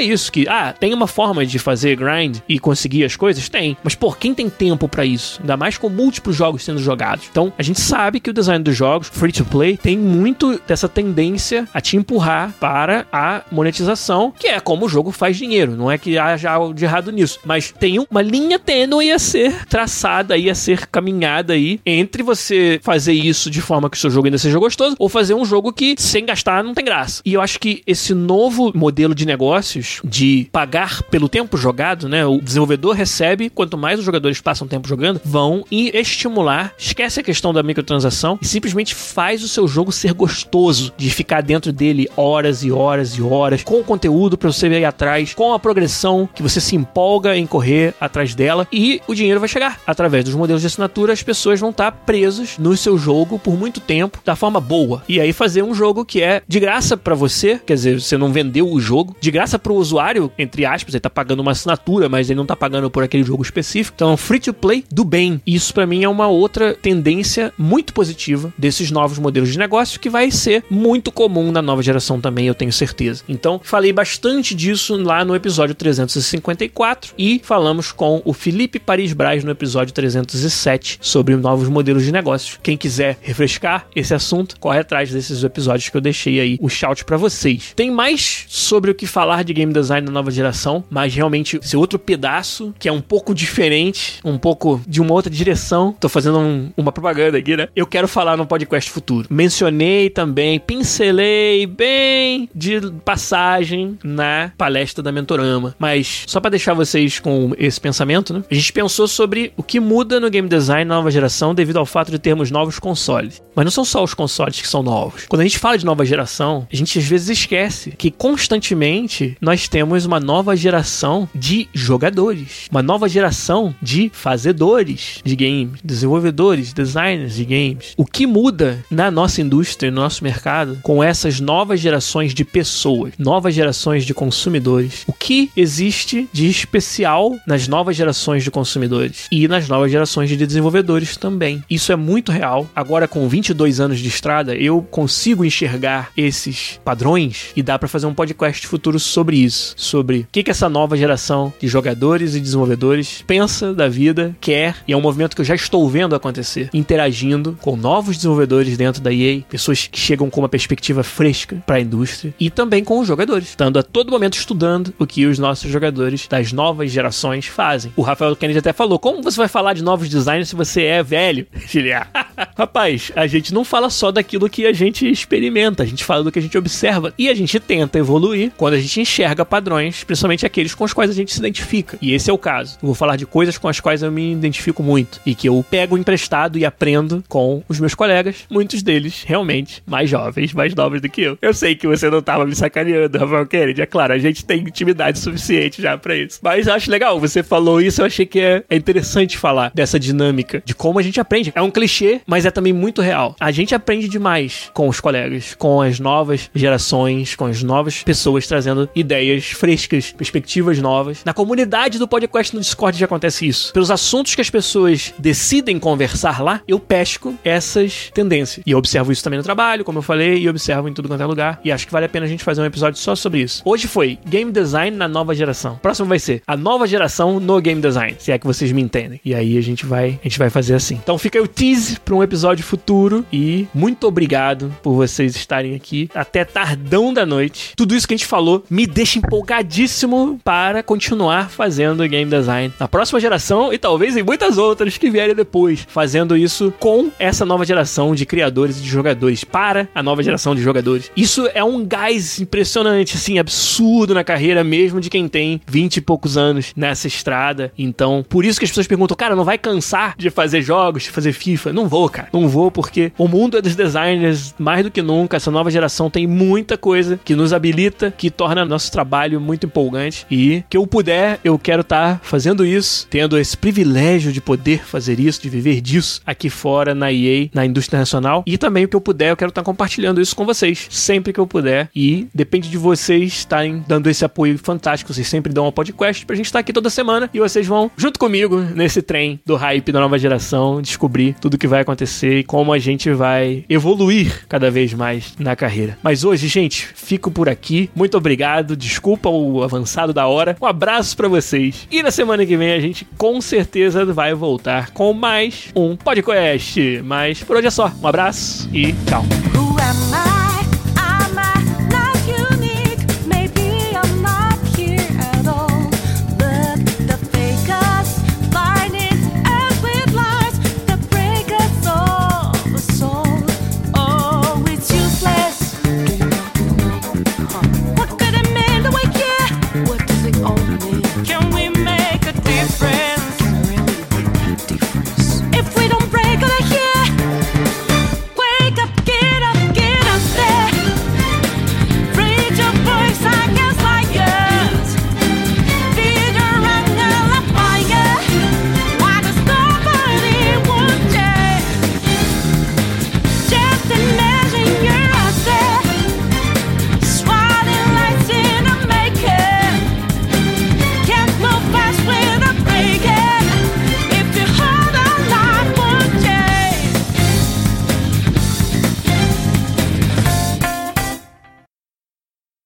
isso, que ah, tem uma forma de fazer grind e conseguir as coisas? Tem. Mas por quem tem tempo para isso? Ainda mais com múltiplos jogos sendo jogados. Então, a gente sabe que o design dos jogos free to play tem muito dessa tendência a te empurrar para a monetização, que é como o jogo faz dinheiro. Não é que haja algo de errado nisso, mas tem uma linha tênue a ser traçada e a ser caminhada aí entre você fazer isso de forma que o seu jogo ainda seja gostoso ou fazer um jogo que sem gastar não tem graça. E eu acho que esse novo modelo de negócios de pagar pelo tempo jogado, né? O desenvolvedor recebe, quanto mais os jogadores passam tempo jogando, vão estimular, esquece a questão da microtransação e simplesmente faz o seu jogo ser gostoso, de ficar dentro dele horas e horas e horas, com o conteúdo para você ir atrás, com a progressão que você se empolga em correr atrás dela e o dinheiro vai chegar. Através dos modelos de assinatura, as pessoas vão estar presas no seu jogo por muito tempo, da forma boa. E aí fazer um jogo que é de graça para você, quer dizer, você não vendeu o jogo, de graça para o usuário, entre aspas, ele tá pagando uma assinatura, mas ele não tá pagando por aquele jogo específico. Então, free to play do bem. Isso para mim é uma outra tendência muito positiva desses novos modelos de negócio que vai ser muito comum na nova geração também, eu tenho certeza. Então, falei bastante disso lá no episódio 354 e falamos com o Felipe Paris Braz no episódio 307 sobre novos modelos de negócios. Quem quiser refrescar esse assunto, corre atrás desses episódios que eu deixei aí o shout para vocês. Tem mais sobre o que falar de game design da nova geração, mas realmente esse outro pedaço que é um pouco diferente, um pouco de uma outra direção. Tô fazendo um, uma propaganda aqui, né? Eu quero falar no podcast futuro. Mencionei também, pincelei bem de passagem na palestra da Mentorama, mas só para deixar vocês com esse pensamento, né? A gente pensou sobre o que muda no game design na nova geração devido ao fato de termos novos consoles. Mas não são só os consoles que são novos. Quando a gente fala de nova geração, a gente às vezes esquece que constantemente nós temos uma nova geração de jogadores, uma nova geração de fazedores de games, desenvolvedores, designers de games. O que muda na nossa indústria, no nosso mercado, com essas novas gerações de pessoas, novas gerações de consumidores? O que existe de especial nas novas gerações de consumidores e nas novas gerações de desenvolvedores também? Isso é muito real. Agora, com 22 anos de estrada, eu consigo enxergar esses padrões e dá para fazer um podcast futuro sobre isso, sobre o que, que essa nova geração de jogadores e desenvolvedores pensa da vida, quer, e é um movimento que eu já estou vendo acontecer, interagindo com novos desenvolvedores dentro da EA, pessoas que chegam com uma perspectiva fresca para a indústria e também com os jogadores, estando a todo momento estudando o que os nossos jogadores das novas gerações fazem. O Rafael Kennedy até falou: como você vai falar de novos designers se você é velho? Giliar. Rapaz, a gente não fala só daquilo que a gente experimenta, a gente fala do que a gente observa e a gente tenta evoluir quando a gente enxerga padrões, principalmente aqueles com os quais a gente se identifica. E esse é o caso. Eu vou falar de coisas com as quais eu me identifico muito e que eu pego emprestado e aprendo com os meus colegas, muitos deles realmente mais jovens, mais novos do que eu. Eu sei que você não tava me sacaneando, Rafael Kennedy, é claro, a gente tem intimidade suficiente já para isso. Mas acho legal, você falou isso, eu achei que é, é interessante falar dessa dinâmica, de como a gente aprende. É um clichê mas é também muito real. A gente aprende demais com os colegas, com as novas gerações, com as novas pessoas trazendo ideias frescas, perspectivas novas. Na comunidade do podcast no Discord já acontece isso. Pelos assuntos que as pessoas decidem conversar lá, eu pesco essas tendências. E eu observo isso também no trabalho, como eu falei, e observo em tudo quanto é lugar. E acho que vale a pena a gente fazer um episódio só sobre isso. Hoje foi Game Design na nova geração. Próximo vai ser a nova geração no Game Design, se é que vocês me entendem. E aí a gente vai, a gente vai fazer assim. Então fica aí o tease para um episódio futuro e muito obrigado por vocês estarem aqui até tardão da noite. Tudo isso que a gente falou me deixa empolgadíssimo para continuar fazendo game design na próxima geração e talvez em muitas outras que vierem depois, fazendo isso com essa nova geração de criadores e de jogadores para a nova geração de jogadores. Isso é um gás impressionante, assim, absurdo na carreira mesmo de quem tem 20 e poucos anos nessa estrada. Então, por isso que as pessoas perguntam, cara, não vai cansar de fazer jogos, de fazer FIFA? Não vou, cara. Não vou porque o mundo é dos designers mais do que nunca. Essa nova geração tem muita coisa que nos habilita, que torna nosso trabalho muito empolgante e que eu puder, eu quero estar tá fazendo isso, tendo esse privilégio de poder fazer isso, de viver disso aqui fora na EA, na indústria nacional e também o que eu puder, eu quero estar tá compartilhando isso com vocês sempre que eu puder e depende de vocês estarem dando esse apoio fantástico. Vocês sempre dão uma podcast pra gente estar aqui toda semana e vocês vão junto comigo nesse trem do hype da nova geração, descobrir tudo o que vai acontecer e como a gente vai evoluir cada vez mais na carreira. Mas hoje, gente, fico por aqui. Muito obrigado. Desculpa o avançado da hora. Um abraço para vocês. E na semana que vem a gente com certeza vai voltar com mais um podcast. Mas por hoje é só. Um abraço e tchau.